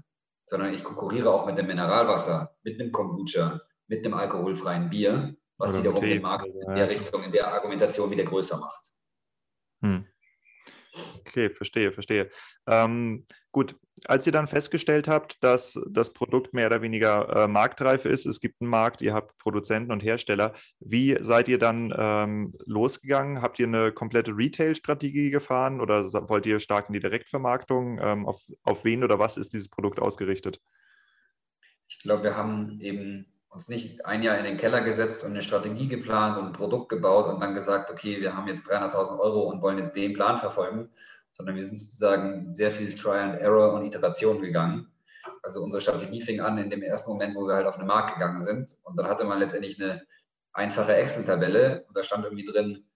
sondern ich konkurriere auch mit dem Mineralwasser, mit dem Kombucha, mit dem alkoholfreien Bier, was Oder wiederum den Markt in der Richtung, in der Argumentation wieder größer macht. Hm. Okay, verstehe, verstehe. Ähm, gut, als ihr dann festgestellt habt, dass das Produkt mehr oder weniger äh, marktreif ist, es gibt einen Markt, ihr habt Produzenten und Hersteller, wie seid ihr dann ähm, losgegangen? Habt ihr eine komplette Retail-Strategie gefahren oder wollt ihr stark in die Direktvermarktung? Ähm, auf, auf wen oder was ist dieses Produkt ausgerichtet? Ich glaube, wir haben eben uns nicht ein Jahr in den Keller gesetzt und eine Strategie geplant und ein Produkt gebaut und dann gesagt, okay, wir haben jetzt 300.000 Euro und wollen jetzt den Plan verfolgen, sondern wir sind sozusagen sehr viel Try and Error und Iteration gegangen. Also unsere Strategie fing an in dem ersten Moment, wo wir halt auf den Markt gegangen sind und dann hatte man letztendlich eine einfache Excel-Tabelle und da stand irgendwie drin,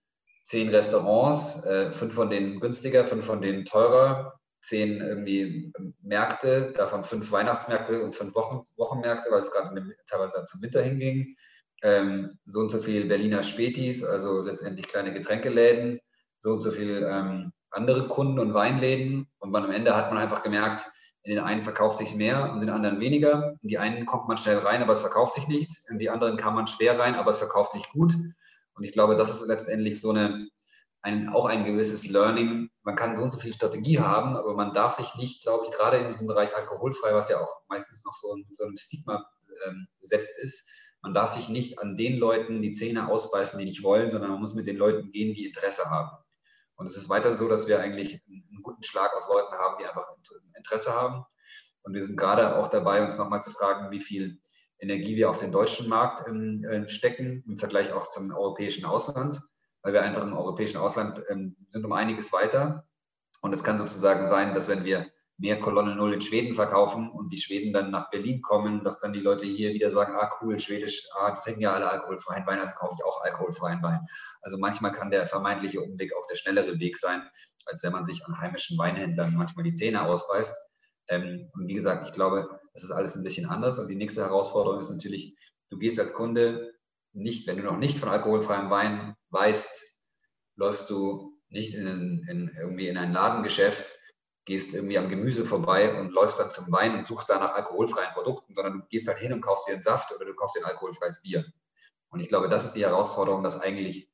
zehn Restaurants, äh, fünf von denen günstiger, fünf von denen teurer, zehn irgendwie Märkte, davon fünf Weihnachtsmärkte und fünf Wochen, Wochenmärkte, weil es gerade teilweise zum Winter hinging. Ähm, so und so viel Berliner Spätis, also letztendlich kleine Getränkeläden, so und so viel ähm, andere Kunden und Weinläden. Und am Ende hat man einfach gemerkt, in den einen verkauft sich mehr und in den anderen weniger. In die einen kommt man schnell rein, aber es verkauft sich nichts. In die anderen kann man schwer rein, aber es verkauft sich gut. Und ich glaube, das ist letztendlich so eine, ein, auch ein gewisses Learning. Man kann so und so viel Strategie haben, aber man darf sich nicht, glaube ich, gerade in diesem Bereich alkoholfrei, was ja auch meistens noch so ein, so ein Stigma ähm, ist, man darf sich nicht an den Leuten die Zähne ausbeißen, die nicht wollen, sondern man muss mit den Leuten gehen, die Interesse haben. Und es ist weiter so, dass wir eigentlich einen guten Schlag aus Leuten haben, die einfach Interesse haben. Und wir sind gerade auch dabei, uns nochmal zu fragen, wie viel Energie wir auf den deutschen Markt ähm, stecken im Vergleich auch zum europäischen Ausland weil wir einfach im europäischen Ausland ähm, sind um einiges weiter. Und es kann sozusagen sein, dass wenn wir mehr Kolonne Null in Schweden verkaufen und die Schweden dann nach Berlin kommen, dass dann die Leute hier wieder sagen, ah cool, Schwedisch, ah, die trinken ja alle alkoholfreien Wein, also kaufe ich auch alkoholfreien Wein. Also manchmal kann der vermeintliche Umweg auch der schnellere Weg sein, als wenn man sich an heimischen Weinhändlern manchmal die Zähne ausbeißt. Ähm, und wie gesagt, ich glaube, das ist alles ein bisschen anders. Und die nächste Herausforderung ist natürlich, du gehst als Kunde nicht, wenn du noch nicht von alkoholfreiem Wein weißt, läufst du nicht in, in, irgendwie in ein Ladengeschäft, gehst irgendwie am Gemüse vorbei und läufst dann zum Wein und suchst da nach alkoholfreien Produkten, sondern du gehst halt hin und kaufst dir einen Saft oder du kaufst dir ein alkoholfreies Bier. Und ich glaube, das ist die Herausforderung, dass eigentlich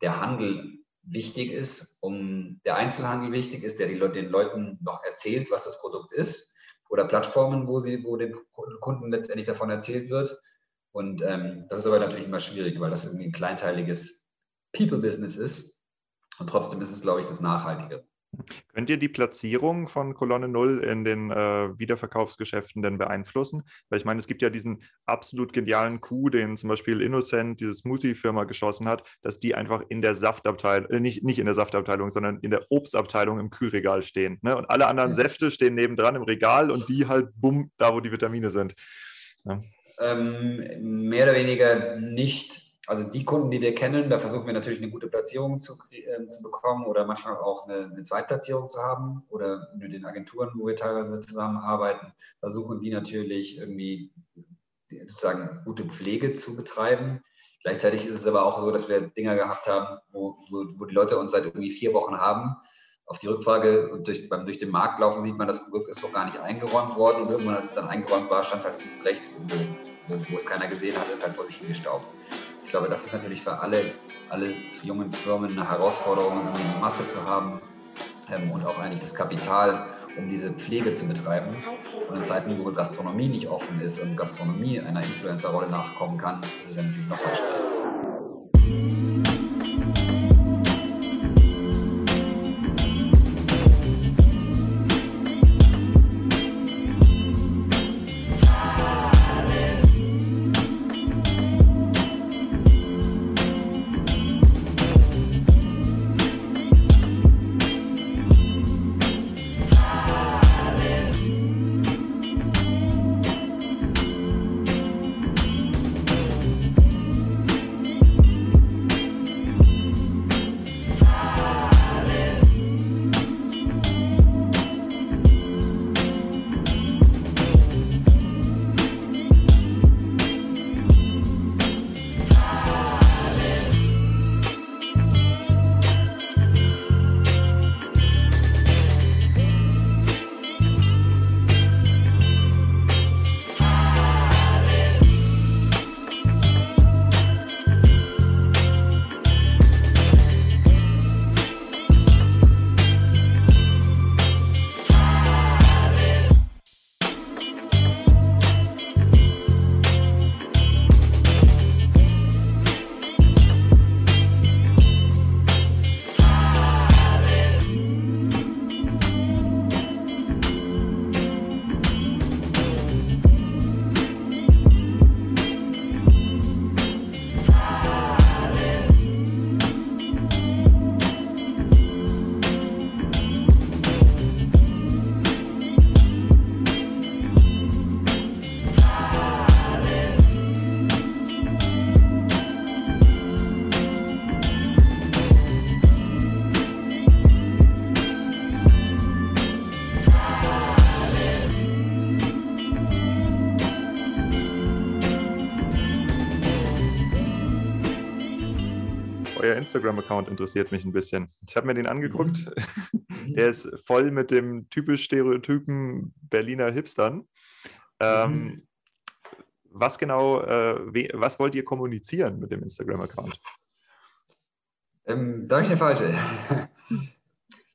der Handel wichtig ist, um der Einzelhandel wichtig ist, der den Leuten noch erzählt, was das Produkt ist, oder Plattformen, wo, sie, wo den Kunden letztendlich davon erzählt wird. Und ähm, das ist aber natürlich immer schwierig, weil das irgendwie ein kleinteiliges People-Business ist. Und trotzdem ist es, glaube ich, das Nachhaltige. Könnt ihr die Platzierung von Kolonne Null in den äh, Wiederverkaufsgeschäften denn beeinflussen? Weil ich meine, es gibt ja diesen absolut genialen Coup, den zum Beispiel Innocent, diese Smoothie-Firma, geschossen hat, dass die einfach in der Saftabteilung, äh, nicht, nicht in der Saftabteilung, sondern in der Obstabteilung im Kühlregal stehen. Ne? Und alle anderen ja. Säfte stehen nebendran im Regal und die halt bumm, da wo die Vitamine sind. Ja? Ähm, mehr oder weniger nicht. Also die Kunden, die wir kennen, da versuchen wir natürlich eine gute Platzierung zu, äh, zu bekommen oder manchmal auch eine, eine Zweitplatzierung zu haben oder mit den Agenturen, wo wir teilweise zusammenarbeiten, versuchen die natürlich irgendwie sozusagen gute Pflege zu betreiben. Gleichzeitig ist es aber auch so, dass wir Dinger gehabt haben, wo, wo, wo die Leute uns seit irgendwie vier Wochen haben auf die Rückfrage durch, beim durch den Markt laufen sieht man, das Produkt ist noch gar nicht eingeräumt worden und irgendwann, als es dann eingeräumt war, stand es halt rechts, wo, wo, wo, es keiner gesehen hat, ist halt vor sich hingestaubt. Ich glaube, das ist natürlich für alle, alle jungen Firmen eine Herausforderung, eine Masse zu haben ähm, und auch eigentlich das Kapital, um diese Pflege zu betreiben. Und in Zeiten, wo Gastronomie nicht offen ist und Gastronomie einer Influencer-Rolle nachkommen kann, ist es ja natürlich noch mal schwieriger. Instagram-Account interessiert mich ein bisschen. Ich habe mir den angeguckt. Mhm. er ist voll mit dem typisch stereotypen Berliner Hipstern. Ähm, mhm. Was genau, äh, was wollt ihr kommunizieren mit dem Instagram-Account? Ähm, da ich eine falsche.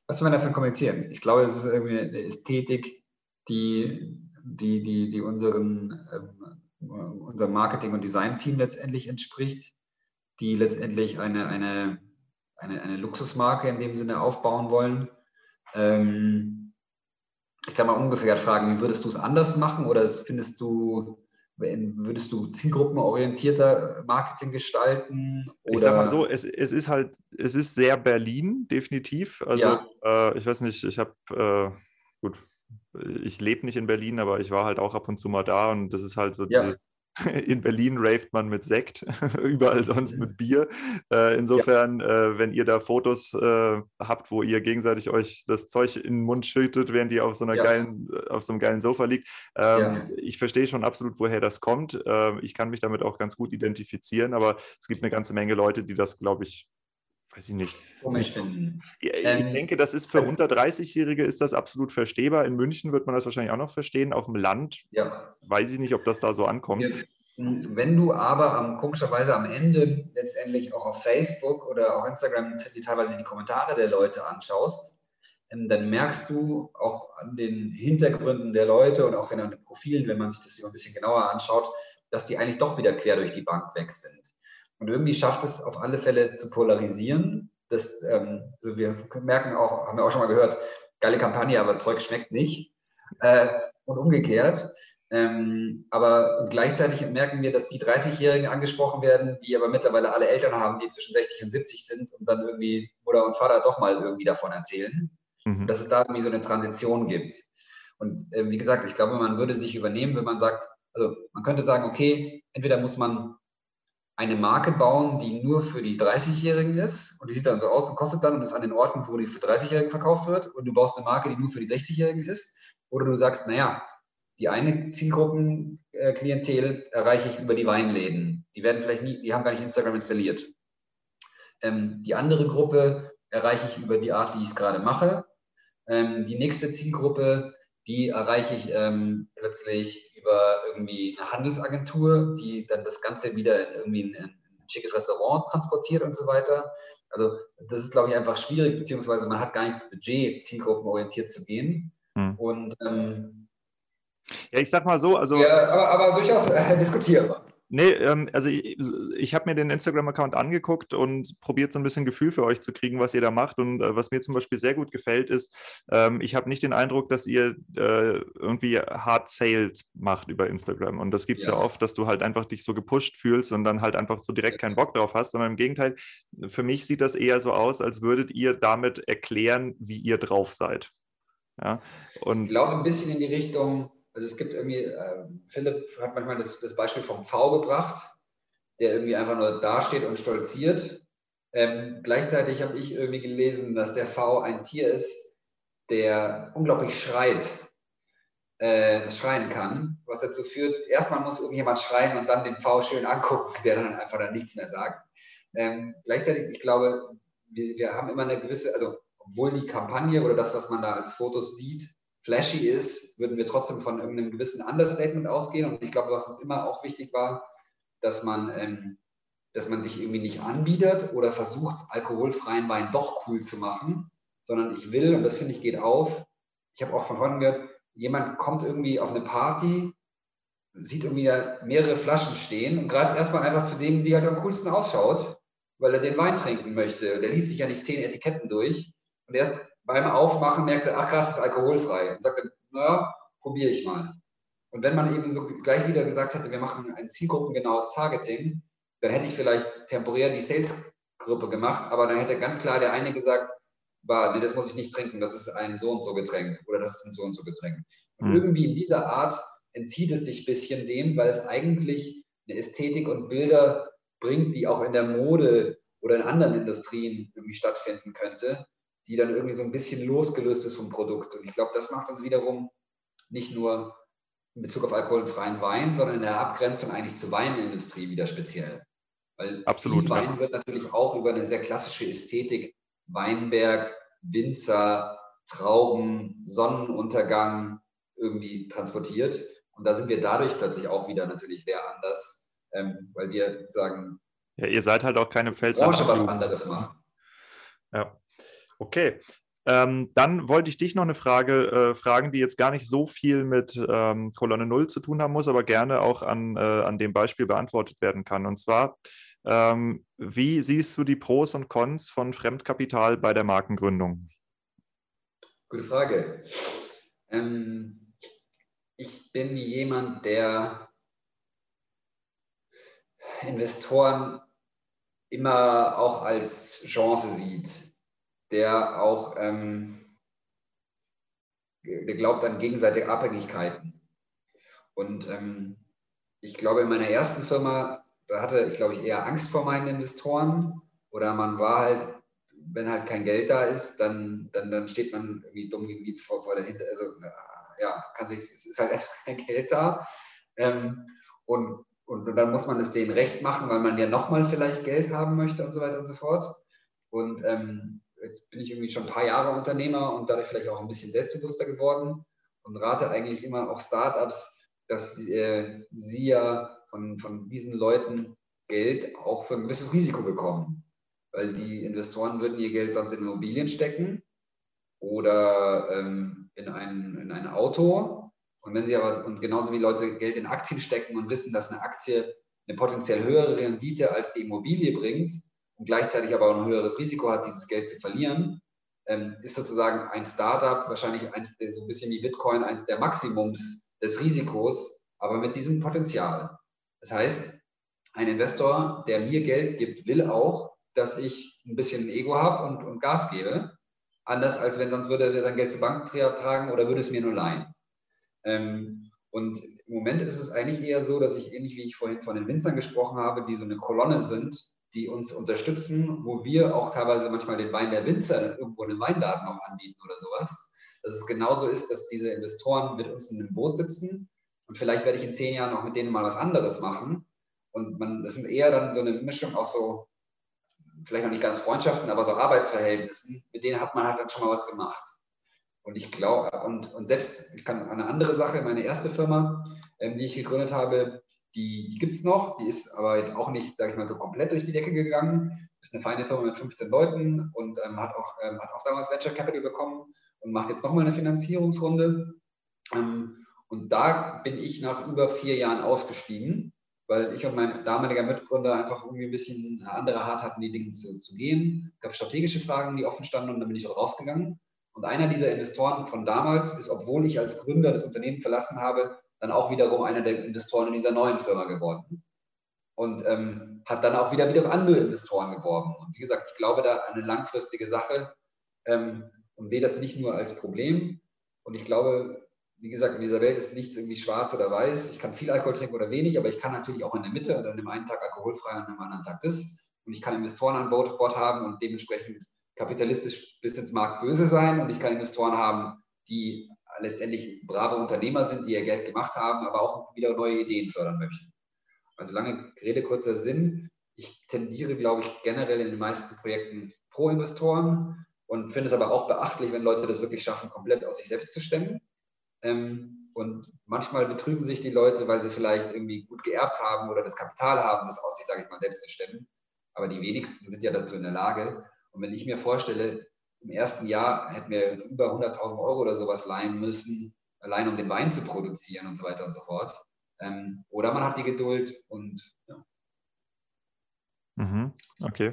was will man davon kommunizieren? Ich glaube, es ist irgendwie eine Ästhetik, die, die, die, die unseren, ähm, unserem Marketing- und Design-Team letztendlich entspricht die letztendlich eine, eine, eine, eine Luxusmarke in dem Sinne aufbauen wollen. Ähm, ich kann mal ungefähr fragen, wie würdest du es anders machen oder findest du, würdest du zielgruppenorientierter Marketing gestalten? Oder? Ich sag mal so, es, es ist halt, es ist sehr Berlin, definitiv. Also ja. äh, ich weiß nicht, ich habe, äh, gut, ich lebe nicht in Berlin, aber ich war halt auch ab und zu mal da und das ist halt so ja. dieses in Berlin raved man mit Sekt, überall sonst mit Bier. Äh, insofern, ja. äh, wenn ihr da Fotos äh, habt, wo ihr gegenseitig euch das Zeug in den Mund schüttet, während ihr auf so einer ja. geilen, auf so einem geilen Sofa liegt, ähm, ja. ich verstehe schon absolut, woher das kommt. Ähm, ich kann mich damit auch ganz gut identifizieren, aber es gibt eine ganze Menge Leute, die das, glaube ich, weiß ich nicht. Komisch finden. Ich, ähm, denke, das ist für also, unter 30-Jährige ist das absolut verstehbar. In München wird man das wahrscheinlich auch noch verstehen. Auf dem Land ja. weiß ich nicht, ob das da so ankommt. Wenn du aber am, komischerweise am Ende letztendlich auch auf Facebook oder auch Instagram die teilweise die Kommentare der Leute anschaust, ähm, dann merkst du auch an den Hintergründen der Leute und auch an den Profilen, wenn man sich das ein bisschen genauer anschaut, dass die eigentlich doch wieder quer durch die Bank weg sind. Und irgendwie schafft es auf alle Fälle zu polarisieren. Das, ähm, also wir merken auch, haben wir auch schon mal gehört, geile Kampagne, aber Zeug schmeckt nicht. Äh, und umgekehrt. Ähm, aber gleichzeitig merken wir, dass die 30-Jährigen angesprochen werden, die aber mittlerweile alle Eltern haben, die zwischen 60 und 70 sind und dann irgendwie Mutter und Vater doch mal irgendwie davon erzählen. Mhm. Dass es da irgendwie so eine Transition gibt. Und äh, wie gesagt, ich glaube, man würde sich übernehmen, wenn man sagt, Also man könnte sagen, okay, entweder muss man eine Marke bauen, die nur für die 30-Jährigen ist und die sieht dann so aus und kostet dann und ist an den Orten, wo die für 30-Jährigen verkauft wird und du baust eine Marke, die nur für die 60-Jährigen ist oder du sagst, naja, die eine Zielgruppenklientel erreiche ich über die Weinläden. Die werden vielleicht nie, die haben gar nicht Instagram installiert. Ähm, die andere Gruppe erreiche ich über die Art, wie ich es gerade mache. Ähm, die nächste Zielgruppe, die erreiche ich ähm, plötzlich über irgendwie eine Handelsagentur, die dann das Ganze wieder in irgendwie ein, ein schickes Restaurant transportiert und so weiter. Also das ist, glaube ich, einfach schwierig, beziehungsweise man hat gar nicht das Budget, zielgruppenorientiert zu gehen. Hm. Und ähm, ja, ich sag mal so, also. Ja, aber, aber durchaus äh, diskutierbar. Nee, ähm, also ich, ich habe mir den Instagram-Account angeguckt und probiert so ein bisschen Gefühl für euch zu kriegen, was ihr da macht. Und äh, was mir zum Beispiel sehr gut gefällt, ist, ähm, ich habe nicht den Eindruck, dass ihr äh, irgendwie hard Sales macht über Instagram. Und das gibt es ja. ja. oft, dass du halt einfach dich so gepusht fühlst und dann halt einfach so direkt keinen Bock drauf hast, sondern im Gegenteil, für mich sieht das eher so aus, als würdet ihr damit erklären, wie ihr drauf seid. Ja? Und ich glaube ein bisschen in die Richtung, also es gibt irgendwie, äh, Philipp hat manchmal das, das, Beispiel vom V gebracht, der irgendwie einfach nur dasteht und stolziert. Ähm, gleichzeitig habe ich irgendwie gelesen, dass der V ein Tier ist, der unglaublich schreit, äh, schreien kann, was dazu führt, erstmal muss irgendjemand schreien und dann den V schön angucken, der dann einfach dann nichts mehr sagt. Ähm, gleichzeitig, ich glaube, wir, wir haben immer eine gewisse, also obwohl die Kampagne oder das, was man da als Fotos sieht, flashy ist, würden wir trotzdem von irgendeinem gewissen Understatement ausgehen. Und ich glaube, was uns immer auch wichtig war, dass man, ähm, dass man sich irgendwie nicht anbietet oder versucht, alkoholfreien Wein doch cool zu machen, sondern ich will, und das finde ich geht auf, ich habe auch von Freunden gehört, jemand kommt irgendwie auf eine Party, sieht irgendwie mehrere Flaschen stehen und greift erstmal einfach zu dem, die halt am coolsten ausschaut, weil er den Wein trinken möchte. Der liest sich ja nicht zehn Etiketten durch. Und erst beim Aufmachen merkte, ach krass, ist alkoholfrei. Und sagte, na, probiere ich mal. Und wenn man eben so gleich wieder gesagt hätte, wir machen ein zielgruppengenaues Targeting, dann hätte ich vielleicht temporär die Sales-Gruppe gemacht, aber dann hätte ganz klar der eine gesagt, bah, nee, das muss ich nicht trinken, das ist ein so und so Getränk oder das ist ein so und so Getränk. Und mhm. irgendwie in dieser Art entzieht es sich ein bisschen dem, weil es eigentlich eine Ästhetik und Bilder bringt, die auch in der Mode oder in anderen Industrien irgendwie stattfinden könnte die dann irgendwie so ein bisschen losgelöst ist vom Produkt. Und ich glaube, das macht uns wiederum nicht nur in Bezug auf alkoholfreien Wein, sondern in der Abgrenzung eigentlich zur Weinindustrie wieder speziell. Weil Absolut, Wein ja. wird natürlich auch über eine sehr klassische Ästhetik, Weinberg, Winzer, Trauben, Sonnenuntergang irgendwie transportiert. Und da sind wir dadurch plötzlich auch wieder natürlich wer anders, ähm, weil wir sagen, ja, ihr seid halt auch keine Pfälzer. Branche was anderes machen. Ja. Okay. Ähm, dann wollte ich dich noch eine Frage äh, fragen, die jetzt gar nicht so viel mit ähm, Kolonne 0 zu tun haben muss, aber gerne auch an, äh, an dem Beispiel beantwortet werden kann. Und zwar, ähm, wie siehst du die Pros und Cons von Fremdkapital bei der Markengründung? Gute Frage. Ähm, ich bin jemand, der Investoren immer auch als Chance sieht der auch ähm, der glaubt an gegenseitige Abhängigkeiten. Und ähm, ich glaube, in meiner ersten Firma, da hatte ich, glaube ich, eher Angst vor meinen Investoren oder man war halt, wenn halt kein Geld da ist, dann, dann, dann steht man irgendwie dumm irgendwie vor, vor der Hinter, also ja, kann sich, es ist halt einfach kein Geld da. Ähm, und, und, und, dann muss man es denen recht machen, weil man ja nochmal vielleicht Geld haben möchte und so weiter und so fort. Und ähm, jetzt bin ich irgendwie schon ein paar Jahre Unternehmer und dadurch vielleicht auch ein bisschen selbstbewusster geworden und rate eigentlich immer auch Startups, dass äh, sie ja von, von diesen Leuten Geld auch für ein gewisses Risiko bekommen. Weil die Investoren würden ihr Geld sonst in Immobilien stecken oder ähm, in, ein, in ein Auto. Und wenn sie aber, und genauso wie Leute Geld in Aktien stecken und wissen, dass eine Aktie eine potenziell höhere Rendite als die Immobilie bringt, und gleichzeitig aber auch ein höheres Risiko hat, dieses Geld zu verlieren, ähm, ist sozusagen ein Startup wahrscheinlich eins, so ein bisschen wie Bitcoin eins der Maximums des Risikos, aber mit diesem Potenzial. Das heißt, ein Investor, der mir Geld gibt, will auch, dass ich ein bisschen Ego habe und, und Gas gebe. Anders als wenn sonst würde er sein Geld zur Bank tragen oder würde es mir nur leihen. Ähm, Und im Moment ist es eigentlich eher so, dass ich ähnlich wie ich vorhin von den Winzern gesprochen habe, die so eine Kolonne sind, die uns unterstützen, wo wir auch teilweise manchmal den Wein der Winzer irgendwo in einem Weinladen noch anbieten oder sowas. Dass es genauso ist, dass diese Investoren mit uns in einem Boot sitzen und vielleicht werde ich in zehn Jahren auch mit denen mal was anderes machen. Und man, das sind eher dann so eine Mischung aus so, vielleicht noch nicht ganz Freundschaften, aber so Arbeitsverhältnissen, mit denen hat man halt dann schon mal was gemacht. Und ich glaube, und, und selbst, ich kann eine andere Sache, meine erste Firma, ähm, die ich gegründet habe, die, die gibt es noch, die ist aber jetzt auch nicht, sage ich mal, so komplett durch die Decke gegangen. Ist eine feine Firma mit 15 Leuten und ähm, hat, auch, ähm, hat auch damals Venture Capital bekommen und macht jetzt nochmal eine Finanzierungsrunde. Ähm, und da bin ich nach über vier Jahren ausgestiegen, weil ich und mein damaliger Mitgründer einfach irgendwie ein bisschen eine andere Art hatten, die Dinge zu, zu gehen. Es gab strategische Fragen, die offen standen und dann bin ich auch rausgegangen. Und einer dieser Investoren von damals ist, obwohl ich als Gründer das Unternehmen verlassen habe, dann auch wiederum einer der Investoren in dieser neuen Firma geworden. Und ähm, hat dann auch wieder wieder andere Investoren geworben. Und wie gesagt, ich glaube da eine langfristige Sache ähm, und sehe das nicht nur als Problem. Und ich glaube, wie gesagt, in dieser Welt ist nichts irgendwie schwarz oder weiß. Ich kann viel Alkohol trinken oder wenig, aber ich kann natürlich auch in der Mitte und an dem einen Tag alkoholfrei und an dem anderen Tag das. Und ich kann Investoren an Bord haben und dementsprechend kapitalistisch bis ins Markt böse sein und ich kann Investoren haben, die letztendlich brave Unternehmer sind, die ihr Geld gemacht haben, aber auch wieder neue Ideen fördern möchten. Also lange Rede, kurzer Sinn. Ich tendiere, glaube ich, generell in den meisten Projekten pro Investoren und finde es aber auch beachtlich, wenn Leute das wirklich schaffen, komplett aus sich selbst zu stemmen. Ähm, und manchmal betrügen sich die Leute, weil sie vielleicht irgendwie gut geerbt haben oder das Kapital haben, das aus sich, sage ich mal, selbst zu stemmen. Aber die wenigsten sind ja dazu in der Lage. Und wenn ich mir vorstelle, im ersten Jahr hätten wir über 100.000 Euro oder sowas leihen müssen, allein um den Wein zu produzieren und so weiter und so fort. Ähm, oder man hat die Geduld und ja. Mhm. Okay.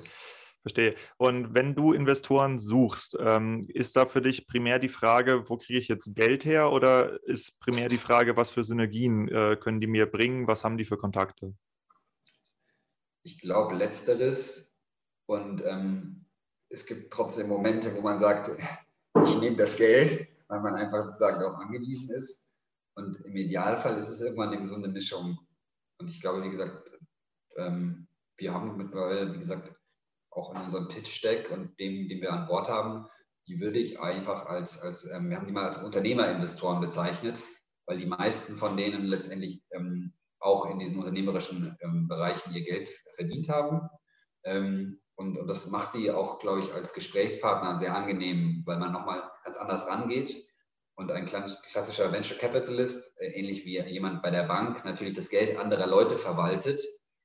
Verstehe. Und wenn du Investoren suchst, ähm, ist da für dich primär die Frage, wo kriege ich jetzt Geld her oder ist primär die Frage, was für Synergien äh, können die mir bringen, was haben die für Kontakte? Ich glaube, letzteres. Und ähm, es gibt trotzdem Momente, wo man sagt, ich nehme das Geld, weil man einfach sozusagen darauf angewiesen ist. Und im Idealfall ist es irgendwann eine gesunde Mischung. Und ich glaube, wie gesagt, ähm, wir haben mittlerweile, wie gesagt, auch in unserem Pitch-Deck und dem, den wir an Bord haben, die würde ich einfach als, als ähm, wir haben die mal als Unternehmerinvestoren bezeichnet, weil die meisten von denen letztendlich ähm, auch in diesen unternehmerischen Bereichen ihr Geld verdient haben. Und, und das macht die auch, glaube ich, als Gesprächspartner sehr angenehm, weil man nochmal ganz anders rangeht. Und ein klassischer Venture Capitalist, äh, ähnlich wie jemand bei der Bank, natürlich das Geld anderer Leute verwaltet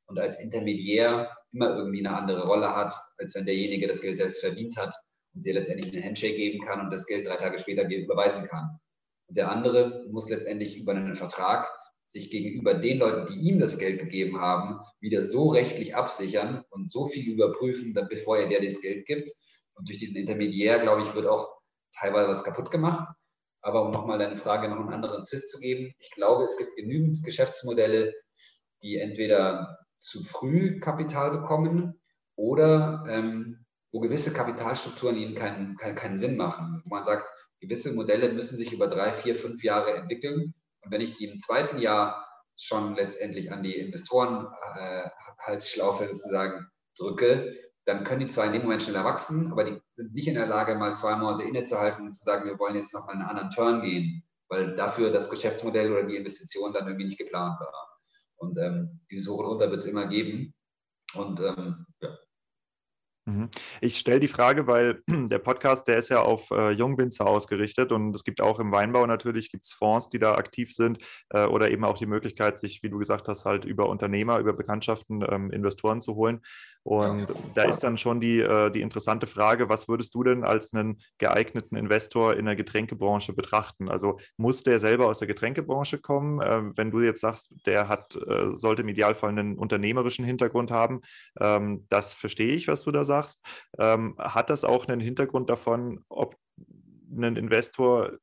und als Intermediär immer irgendwie eine andere Rolle hat, als wenn derjenige das Geld selbst verdient hat und dir letztendlich einen Handshake geben kann und das Geld drei Tage später dir überweisen kann. Und der andere muss letztendlich über einen Vertrag sich gegenüber den Leuten, die ihm das Geld gegeben haben, wieder so rechtlich absichern und so viel überprüfen, bevor er dir das Geld gibt. Und durch diesen Intermediär, glaube ich, wird auch teilweise was kaputt gemacht. Aber um nochmal deine Frage noch einen anderen Twist zu geben, ich glaube, es gibt genügend Geschäftsmodelle, die entweder zu früh Kapital bekommen oder ähm, wo gewisse Kapitalstrukturen ihnen keinen, keinen, keinen Sinn machen. Wo man sagt, gewisse Modelle müssen sich über drei, vier, fünf Jahre entwickeln und wenn ich die im zweiten Jahr schon letztendlich an die Investoren-Halsschlaufe äh, sozusagen drücke, dann können die zwar in dem Moment schneller wachsen, aber die sind nicht in der Lage, mal zwei Monate innezuhalten und zu sagen, wir wollen jetzt noch mal einen anderen Turn gehen, weil dafür das Geschäftsmodell oder die Investition dann irgendwie nicht geplant war. Und ähm, dieses Hoch und Runter wird es immer geben. Und ähm, ja. Ich stelle die Frage, weil der Podcast, der ist ja auf äh, Jungwinzer ausgerichtet und es gibt auch im Weinbau natürlich gibt's Fonds, die da aktiv sind äh, oder eben auch die Möglichkeit, sich, wie du gesagt hast, halt über Unternehmer, über Bekanntschaften ähm, Investoren zu holen. Und ja. da ist dann schon die, äh, die interessante Frage, was würdest du denn als einen geeigneten Investor in der Getränkebranche betrachten? Also muss der selber aus der Getränkebranche kommen? Ähm, wenn du jetzt sagst, der hat, äh, sollte im Idealfall einen unternehmerischen Hintergrund haben, ähm, das verstehe ich, was du da sagst. Ähm, hat das auch einen Hintergrund davon, ob ein Investor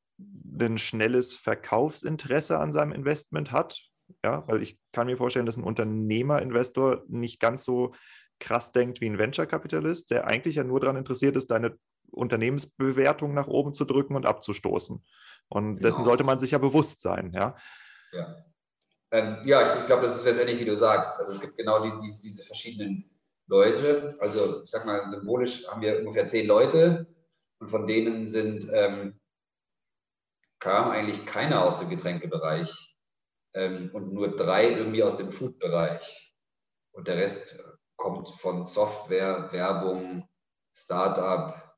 ein schnelles Verkaufsinteresse an seinem Investment hat? Ja, weil ich kann mir vorstellen, dass ein Unternehmerinvestor nicht ganz so krass denkt wie ein Venture-Kapitalist, der eigentlich ja nur daran interessiert ist, deine Unternehmensbewertung nach oben zu drücken und abzustoßen. Und genau. dessen sollte man sich ja bewusst sein, ja. Ja, ähm, ja ich, ich glaube, das ist letztendlich, wie du sagst. Also es gibt genau die, die, diese verschiedenen Leute. Also ich sag mal, symbolisch haben wir ungefähr zehn Leute und von denen sind ähm, kam eigentlich keiner aus dem Getränkebereich ähm, und nur drei irgendwie aus dem Food-Bereich. Und der Rest kommt von Software, Werbung, Startup,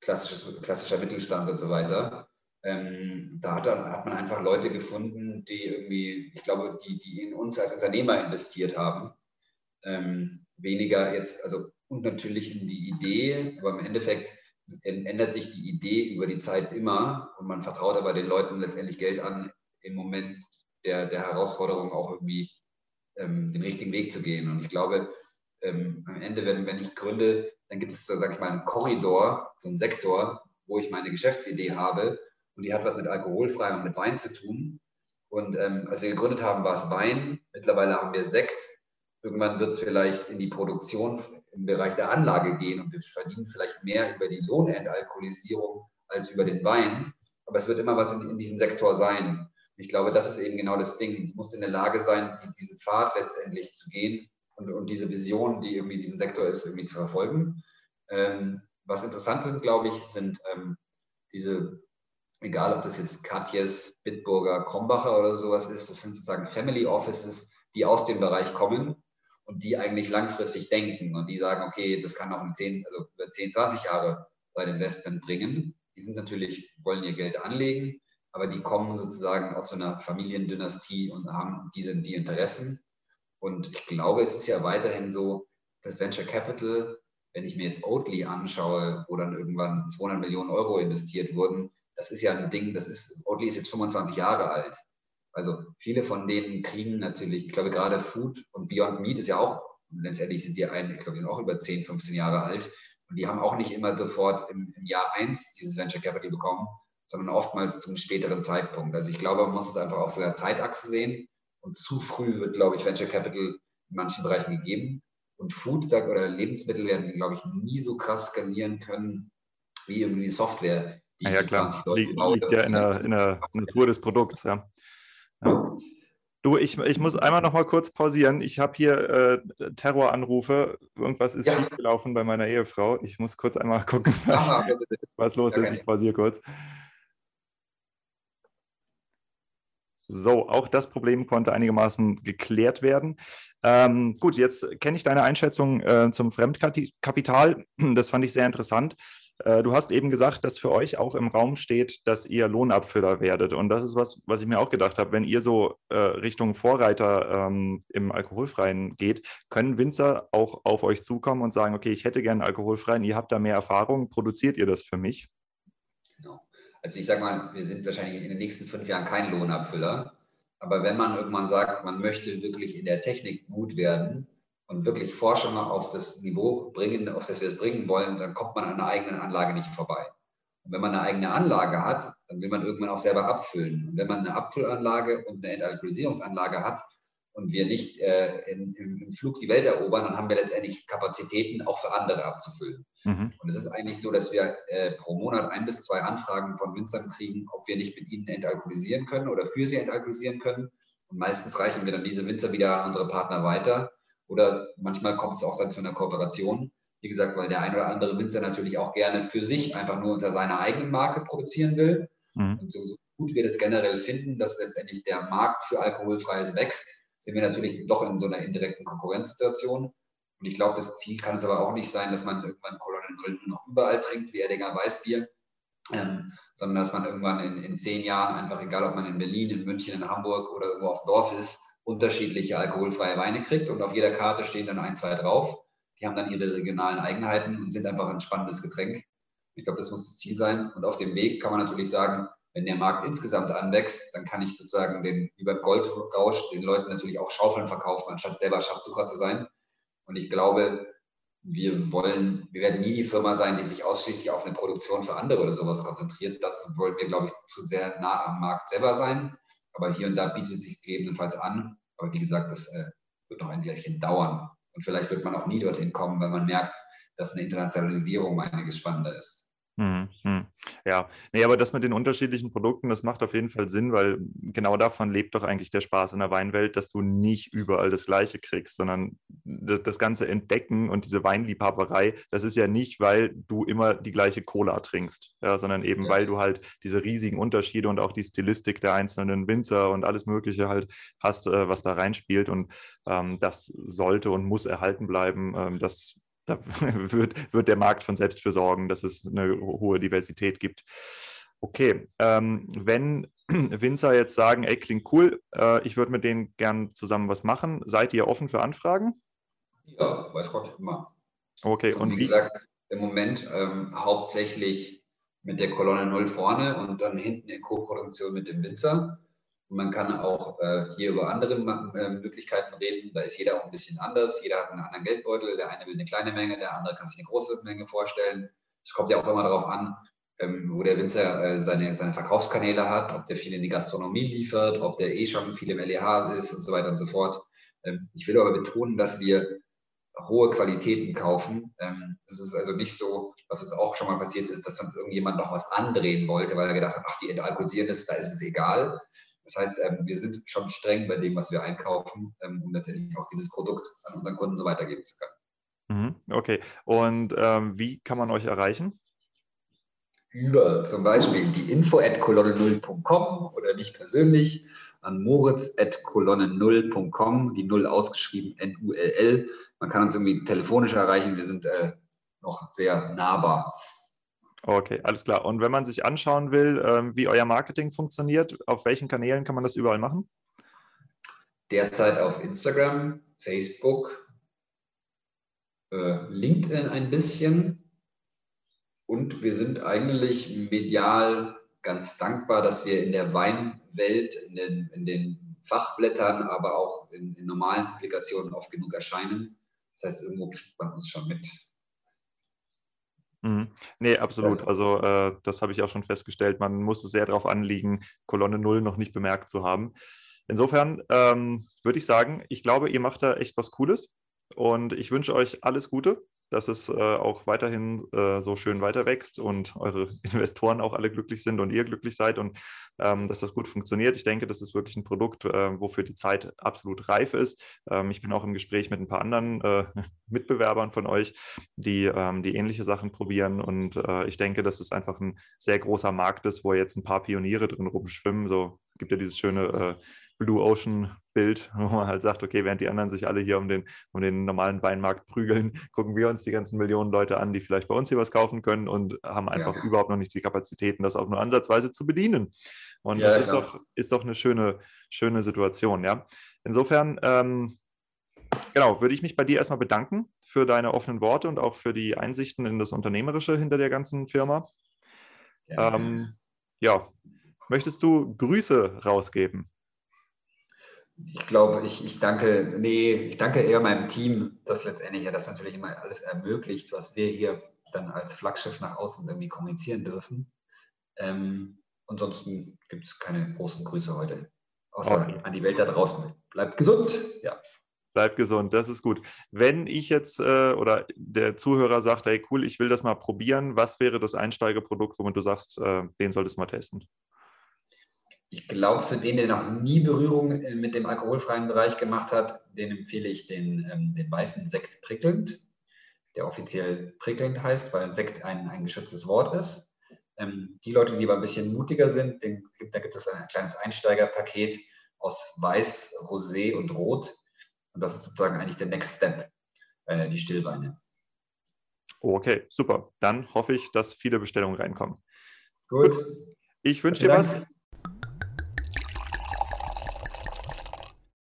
klassischer Mittelstand und so weiter. Ähm, da hat, hat, man einfach Leute gefunden, die irgendwie, ich glaube, die, die in uns als Unternehmer investiert haben. Ähm, weniger jetzt, also und natürlich in die Idee, aber im Endeffekt ändert sich die Idee über die Zeit immer und man vertraut aber den Leuten letztendlich Geld an, im Moment der, der Herausforderung auch irgendwie ähm, den richtigen Weg zu gehen. Und ich glaube, ähm, am Ende, wenn, wenn ich gründe, dann gibt es, sag ich mal, einen Korridor, so einen Sektor, wo ich meine Geschäftsidee habe und die hat was mit alkoholfrei und mit Wein zu tun. Und ähm, als wir gegründet haben, war es Wein. Mittlerweile haben wir Sekt. Irgendwann wird es vielleicht in die Produktion im Bereich der Anlage gehen und wir verdienen vielleicht mehr über die Lohnentalkoholisierung als über den Wein. Aber es wird immer was in, in diesem Sektor sein. Ich glaube, das ist eben genau das Ding. Du musst in der Lage sein, diesen Pfad letztendlich zu gehen und, und diese Vision, die irgendwie in diesem Sektor ist, irgendwie zu verfolgen. Ähm, was interessant sind, glaube ich, sind ähm, diese egal ob das jetzt Katjes, Bitburger, Krombacher oder sowas ist, das sind sozusagen Family Offices, die aus dem Bereich kommen und die eigentlich langfristig denken und die sagen, okay, das kann auch in 10, also über 10, 20 Jahre sein Investment bringen. Die sind natürlich, wollen ihr Geld anlegen, aber die kommen sozusagen aus so einer Familiendynastie und haben diese die Interessen. Und ich glaube, es ist ja weiterhin so, dass Venture Capital, wenn ich mir jetzt Oatly anschaue, wo dann irgendwann 200 Millionen Euro investiert wurden, das ist ja ein Ding, das ist, Oatly ist jetzt 25 Jahre alt. Also viele von denen kriegen natürlich, ich glaube gerade Food und Beyond Meat ist ja auch, letztendlich sind die ein, ich glaube, die sind auch über 10, 15 Jahre alt. Und die haben auch nicht immer sofort im, im Jahr 1 dieses Venture Capital bekommen, sondern oftmals zum späteren Zeitpunkt. Also ich glaube, man muss es einfach auf so einer Zeitachse sehen. Und zu früh wird, glaube ich, Venture Capital in manchen Bereichen gegeben. Und Food oder Lebensmittel werden, glaube ich, nie so krass skalieren können wie irgendwie Software, die ja, klar. Liegt, liegt ja in der, in der Natur des Produkts, ja. Ja. Du, ich, ich muss einmal noch mal kurz pausieren. Ich habe hier äh, Terroranrufe. Irgendwas ist ja. schiefgelaufen bei meiner Ehefrau. Ich muss kurz einmal gucken, was, Aha, was los ist. Ich pausiere kurz. So, auch das Problem konnte einigermaßen geklärt werden. Ähm, gut, jetzt kenne ich deine Einschätzung äh, zum Fremdkapital. Das fand ich sehr interessant. Äh, du hast eben gesagt, dass für euch auch im Raum steht, dass ihr Lohnabfüller werdet. Und das ist was, was ich mir auch gedacht habe. Wenn ihr so äh, Richtung Vorreiter ähm, im Alkoholfreien geht, können Winzer auch auf euch zukommen und sagen, okay, ich hätte gerne Alkoholfreien, ihr habt da mehr Erfahrung, produziert ihr das für mich? Genau. Also ich sage mal, wir sind wahrscheinlich in den nächsten fünf Jahren kein Lohnabfüller. Aber wenn man irgendwann sagt, man möchte wirklich in der Technik gut werden, und wirklich Forschung auf das Niveau bringen, auf das wir es bringen wollen, dann kommt man an einer eigenen Anlage nicht vorbei. Und wenn man eine eigene Anlage hat, dann will man irgendwann auch selber abfüllen. Und wenn man eine Abfüllanlage und eine Entalkoholisierungsanlage hat und wir nicht äh, in, im, Flug die Welt erobern, dann haben wir letztendlich Kapazitäten auch für andere abzufüllen. Mhm. Und es ist eigentlich so, dass wir äh, pro Monat ein bis zwei Anfragen von Winzern kriegen, ob wir nicht mit ihnen entalkoholisieren können oder für sie entalkoholisieren können. Und meistens reichen wir dann diese Winzer wieder an unsere Partner weiter oder manchmal kommt es auch dann zu einer Kooperation. Wie gesagt, weil der ein oder andere Winzer natürlich auch gerne für sich einfach nur unter seiner eigenen Marke produzieren will. Mhm. Und so, so, gut wir das generell finden, dass letztendlich der Markt für Alkoholfreies wächst, sind wir natürlich doch in so einer indirekten Konkurrenzsituation. Und ich glaube, das Ziel kann es aber auch nicht sein, dass man irgendwann Colonel Grill nur noch überall trinkt, wie Erdinger Weißbier, ähm, sondern dass man irgendwann in, in zehn Jahren einfach, egal ob man in Berlin, in München, in Hamburg oder irgendwo auf dem Dorf ist, unterschiedliche alkoholfreie Weine kriegt und auf jeder Karte stehen dann ein, zwei drauf. Die haben dann ihre regionalen Eigenheiten und sind einfach ein spannendes Getränk. Ich glaube, das muss das Ziel sein. Und auf dem Weg kann man natürlich sagen, wenn der Markt insgesamt anwächst, dann kann ich sozusagen den, wie Goldrausch den Leuten natürlich auch Schaufeln verkaufen, anstatt selber Schatzsucher zu sein. Und ich glaube, wir wollen, wir werden nie die Firma sein, die sich ausschließlich auf eine Produktion für andere oder sowas konzentriert. Dazu wollen wir, glaube ich, zu sehr nah am Markt selber sein. Aber hier und da bietet es sich gegebenenfalls an. Aber wie gesagt, das äh, wird noch ein Weilchen dauern. Und vielleicht wird man auch nie dorthin kommen, weil man merkt, dass eine Internationalisierung einiges spannender ist. Hm, hm. Ja, nee, aber das mit den unterschiedlichen Produkten, das macht auf jeden Fall Sinn, weil genau davon lebt doch eigentlich der Spaß in der Weinwelt, dass du nicht überall das Gleiche kriegst, sondern das ganze Entdecken und diese Weinliebhaberei, das ist ja nicht, weil du immer die gleiche Cola trinkst, ja, sondern eben, ja. weil du halt diese riesigen Unterschiede und auch die Stilistik der einzelnen Winzer und alles Mögliche halt hast, äh, was da reinspielt und ähm, das sollte und muss erhalten bleiben. Ähm, das da wird, wird der Markt von selbst für sorgen, dass es eine hohe Diversität gibt. Okay, ähm, wenn Winzer jetzt sagen, ey, klingt cool, äh, ich würde mit denen gern zusammen was machen, seid ihr offen für Anfragen? Ja, weiß Gott, immer. Okay, und, und wie, wie gesagt, im Moment ähm, hauptsächlich mit der Kolonne 0 vorne und dann hinten in Co-Produktion mit dem Winzer. Man kann auch äh, hier über andere äh, Möglichkeiten reden. Da ist jeder auch ein bisschen anders. Jeder hat einen anderen Geldbeutel. Der eine will eine kleine Menge, der andere kann sich eine große Menge vorstellen. Es kommt ja auch immer darauf an, ähm, wo der Winzer äh, seine, seine Verkaufskanäle hat, ob der viel in die Gastronomie liefert, ob der eh schon viel im LEH ist und so weiter und so fort. Ähm, ich will aber betonen, dass wir hohe Qualitäten kaufen. Ähm, es ist also nicht so, was uns auch schon mal passiert ist, dass dann irgendjemand noch was andrehen wollte, weil er gedacht hat, ach, die entalkoholisieren das, da ist es egal. Das heißt, ähm, wir sind schon streng bei dem, was wir einkaufen, ähm, um letztendlich auch dieses Produkt an unseren Kunden so weitergeben zu können. Mhm, okay. Und ähm, wie kann man euch erreichen? Über zum Beispiel die info at kolonne0.com oder mich persönlich an moritz at kolonne0.com, die Null ausgeschrieben N-U-L-L. Man kann uns irgendwie telefonisch erreichen. Wir sind äh, noch sehr nahbar. Okay, alles klar. Und wenn man sich anschauen will, ähm, wie euer Marketing funktioniert, auf welchen Kanälen kann man das überall machen? Derzeit auf Instagram, Facebook, äh, LinkedIn ein bisschen. Und wir sind eigentlich medial ganz dankbar, dass wir in der Weinwelt, in den, in den Fachblättern, aber auch in, in normalen Publikationen oft genug erscheinen. Das heißt, irgendwo kriegt man uns schon mit. Mhm. Nee, absolut. Also äh, das habe ich auch schon festgestellt. Man muss es sehr darauf anliegen, Kolonne 0 noch nicht bemerkt zu haben. Insofern ähm, würde ich sagen, ich glaube, ihr macht da echt was Cooles und ich wünsche euch alles Gute dass es äh, auch weiterhin äh, so schön weiter wächst und eure Investoren auch alle glücklich sind und ihr glücklich seid und ähm, dass das gut funktioniert. Ich denke, das ist wirklich ein Produkt, äh, wofür die Zeit absolut reif ist. Ähm, ich bin auch im Gespräch mit ein paar anderen äh, Mitbewerbern von euch, die, ähm, die ähnliche Sachen probieren und äh, ich denke, dass es einfach ein sehr großer Markt ist, wo jetzt ein paar Pioniere drin rumschwimmen. So gibt ja dieses schöne äh, Blue Ocean Bild, wo man halt sagt, okay, während die anderen sich alle hier um den, um den normalen Weinmarkt prügeln, gucken wir uns die ganzen Millionen Leute an, die vielleicht bei uns hier was kaufen können und haben einfach ja. überhaupt noch nicht die Kapazitäten, das auch nur ansatzweise zu bedienen. Und ja, das ist doch, ist doch eine schöne, schöne Situation, ja. Insofern, ähm, genau, würde ich mich bei dir erstmal bedanken für deine offenen Worte und auch für die Einsichten in das Unternehmerische hinter der ganzen Firma. Ja, ähm, ja. möchtest du Grüße rausgeben? Ich glaube, ich, ich danke, nee, ich danke eher meinem Team, das letztendlich ja das natürlich immer alles ermöglicht, was wir hier dann als Flaggschiff nach außen irgendwie kommunizieren dürfen. Ähm, ansonsten gibt es keine großen Grüße heute. Außer okay. an die Welt da draußen. Bleibt gesund, ja. Bleibt gesund, das ist gut. Wenn ich jetzt äh, oder der Zuhörer sagt, hey cool, ich will das mal probieren, was wäre das Einsteigerprodukt, womit du sagst, äh, den solltest du mal testen? Ich glaube, für den, der noch nie Berührung äh, mit dem alkoholfreien Bereich gemacht hat, den empfehle ich den, ähm, den weißen Sekt prickelnd, der offiziell prickelnd heißt, weil Sekt ein, ein geschütztes Wort ist. Ähm, die Leute, die aber ein bisschen mutiger sind, den, da gibt es ein kleines Einsteigerpaket aus Weiß, Rosé und Rot. Und das ist sozusagen eigentlich der Next Step, äh, die Stillweine. Okay, super. Dann hoffe ich, dass viele Bestellungen reinkommen. Gut. Ich wünsche dir was.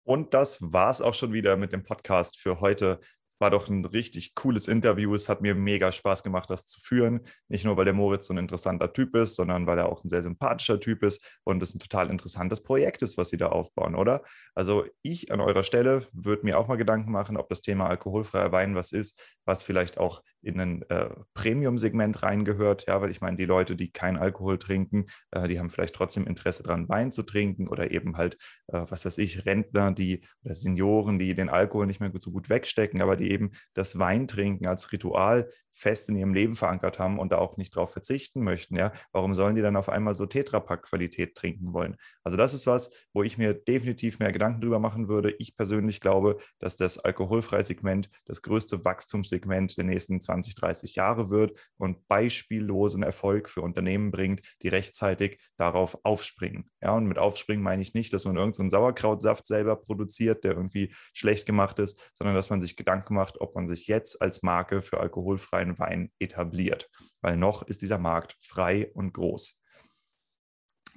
Und das war es auch schon wieder mit dem Podcast für heute war doch ein richtig cooles Interview. Es hat mir mega Spaß gemacht, das zu führen. Nicht nur, weil der Moritz so ein interessanter Typ ist, sondern weil er auch ein sehr sympathischer Typ ist und es ein total interessantes Projekt ist, was sie da aufbauen, oder? Also ich an eurer Stelle würde mir auch mal Gedanken machen, ob das Thema alkoholfreier Wein was ist, was vielleicht auch in ein äh, Premium-Segment reingehört. Ja, weil ich meine, die Leute, die keinen Alkohol trinken, äh, die haben vielleicht trotzdem Interesse daran, Wein zu trinken oder eben halt, äh, was weiß ich, Rentner, die oder Senioren, die den Alkohol nicht mehr so gut wegstecken, aber die eben das Weintrinken als Ritual fest in ihrem Leben verankert haben und da auch nicht drauf verzichten möchten, ja, warum sollen die dann auf einmal so Tetrapack-Qualität trinken wollen? Also das ist was, wo ich mir definitiv mehr Gedanken drüber machen würde. Ich persönlich glaube, dass das alkoholfreie Segment das größte Wachstumssegment der nächsten 20, 30 Jahre wird und beispiellosen Erfolg für Unternehmen bringt, die rechtzeitig darauf aufspringen. Ja, und mit aufspringen meine ich nicht, dass man irgendeinen so Sauerkrautsaft selber produziert, der irgendwie schlecht gemacht ist, sondern dass man sich Gedanken macht, ob man sich jetzt als Marke für alkoholfreien Wein etabliert. Weil noch ist dieser Markt frei und groß.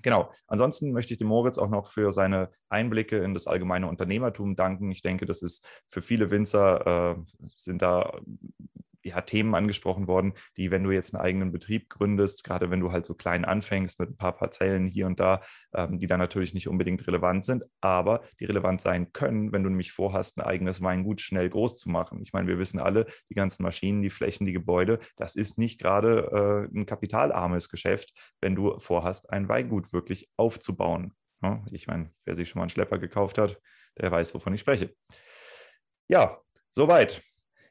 Genau. Ansonsten möchte ich dem Moritz auch noch für seine Einblicke in das allgemeine Unternehmertum danken. Ich denke, das ist für viele Winzer, äh, sind da ja, Themen angesprochen worden, die, wenn du jetzt einen eigenen Betrieb gründest, gerade wenn du halt so klein anfängst mit ein paar Parzellen hier und da, ähm, die dann natürlich nicht unbedingt relevant sind, aber die relevant sein können, wenn du nämlich vorhast, ein eigenes Weingut schnell groß zu machen. Ich meine, wir wissen alle, die ganzen Maschinen, die Flächen, die Gebäude, das ist nicht gerade äh, ein kapitalarmes Geschäft, wenn du vorhast, ein Weingut wirklich aufzubauen. Ja, ich meine, wer sich schon mal einen Schlepper gekauft hat, der weiß, wovon ich spreche. Ja, soweit.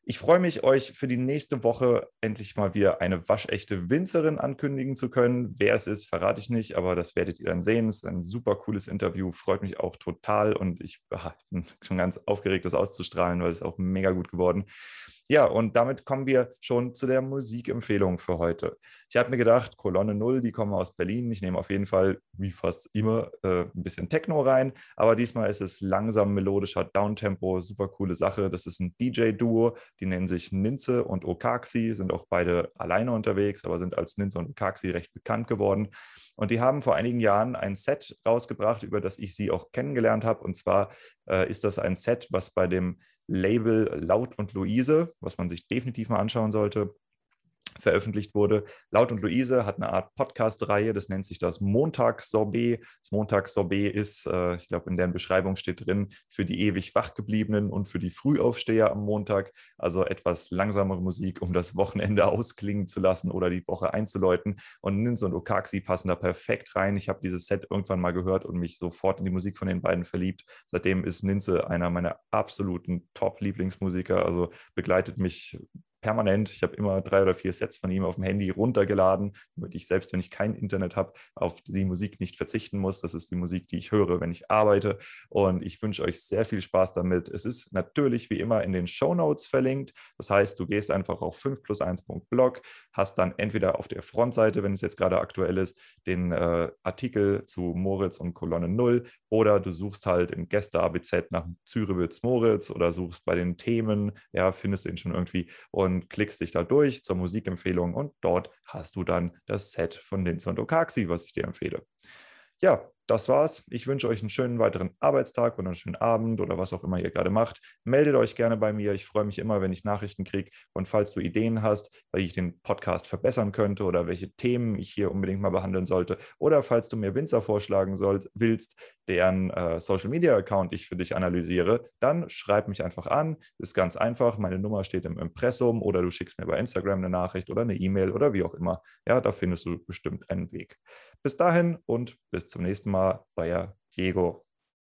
Ich freue mich, euch für die nächste Woche endlich mal wieder eine waschechte Winzerin ankündigen zu können. Wer es ist, verrate ich nicht, aber das werdet ihr dann sehen. Es ist ein super cooles Interview, freut mich auch total und ich bin schon ganz aufgeregt, das auszustrahlen, weil es auch mega gut geworden. Ja, und damit kommen wir schon zu der Musikempfehlung für heute. Ich habe mir gedacht, Kolonne 0, die kommen aus Berlin. Ich nehme auf jeden Fall, wie fast immer, äh, ein bisschen Techno rein. Aber diesmal ist es langsam melodischer Downtempo, super coole Sache. Das ist ein DJ-Duo, die nennen sich Ninze und Okaxi, sind auch beide alleine unterwegs, aber sind als Ninze und Okaxi recht bekannt geworden. Und die haben vor einigen Jahren ein Set rausgebracht, über das ich sie auch kennengelernt habe. Und zwar äh, ist das ein Set, was bei dem Label Laut und Luise, was man sich definitiv mal anschauen sollte veröffentlicht wurde. Laut und Luise hat eine Art Podcast-Reihe, das nennt sich das Montagssorbet. Das Montagssorbet ist, äh, ich glaube, in deren Beschreibung steht drin, für die ewig Wachgebliebenen und für die Frühaufsteher am Montag. Also etwas langsamere Musik, um das Wochenende ausklingen zu lassen oder die Woche einzuläuten. Und Nins und Okaxi passen da perfekt rein. Ich habe dieses Set irgendwann mal gehört und mich sofort in die Musik von den beiden verliebt. Seitdem ist Ninze einer meiner absoluten Top-Lieblingsmusiker. Also begleitet mich permanent. Ich habe immer drei oder vier Sets von ihm auf dem Handy runtergeladen, damit ich selbst, wenn ich kein Internet habe, auf die Musik nicht verzichten muss. Das ist die Musik, die ich höre, wenn ich arbeite. Und ich wünsche euch sehr viel Spaß damit. Es ist natürlich wie immer in den Show Notes verlinkt. Das heißt, du gehst einfach auf 5 plus 1.blog, hast dann entweder auf der Frontseite, wenn es jetzt gerade aktuell ist, den äh, Artikel zu Moritz und Kolonne 0 oder du suchst halt in Gäste ABZ nach Zürewitz Moritz oder suchst bei den Themen, ja, findest ihn schon irgendwie und und klickst dich da durch zur Musikempfehlung und dort hast du dann das Set von Linz und Okaxi, was ich dir empfehle. Ja, das war's. Ich wünsche euch einen schönen weiteren Arbeitstag oder einen schönen Abend oder was auch immer ihr gerade macht. Meldet euch gerne bei mir. Ich freue mich immer, wenn ich Nachrichten kriege. Und falls du Ideen hast, weil ich den Podcast verbessern könnte oder welche Themen ich hier unbedingt mal behandeln sollte oder falls du mir Winzer vorschlagen soll, willst, deren äh, Social Media Account ich für dich analysiere, dann schreib mich einfach an. Ist ganz einfach. Meine Nummer steht im Impressum oder du schickst mir bei Instagram eine Nachricht oder eine E-Mail oder wie auch immer. Ja, da findest du bestimmt einen Weg. Bis dahin und bis zum nächsten Mal, euer Diego.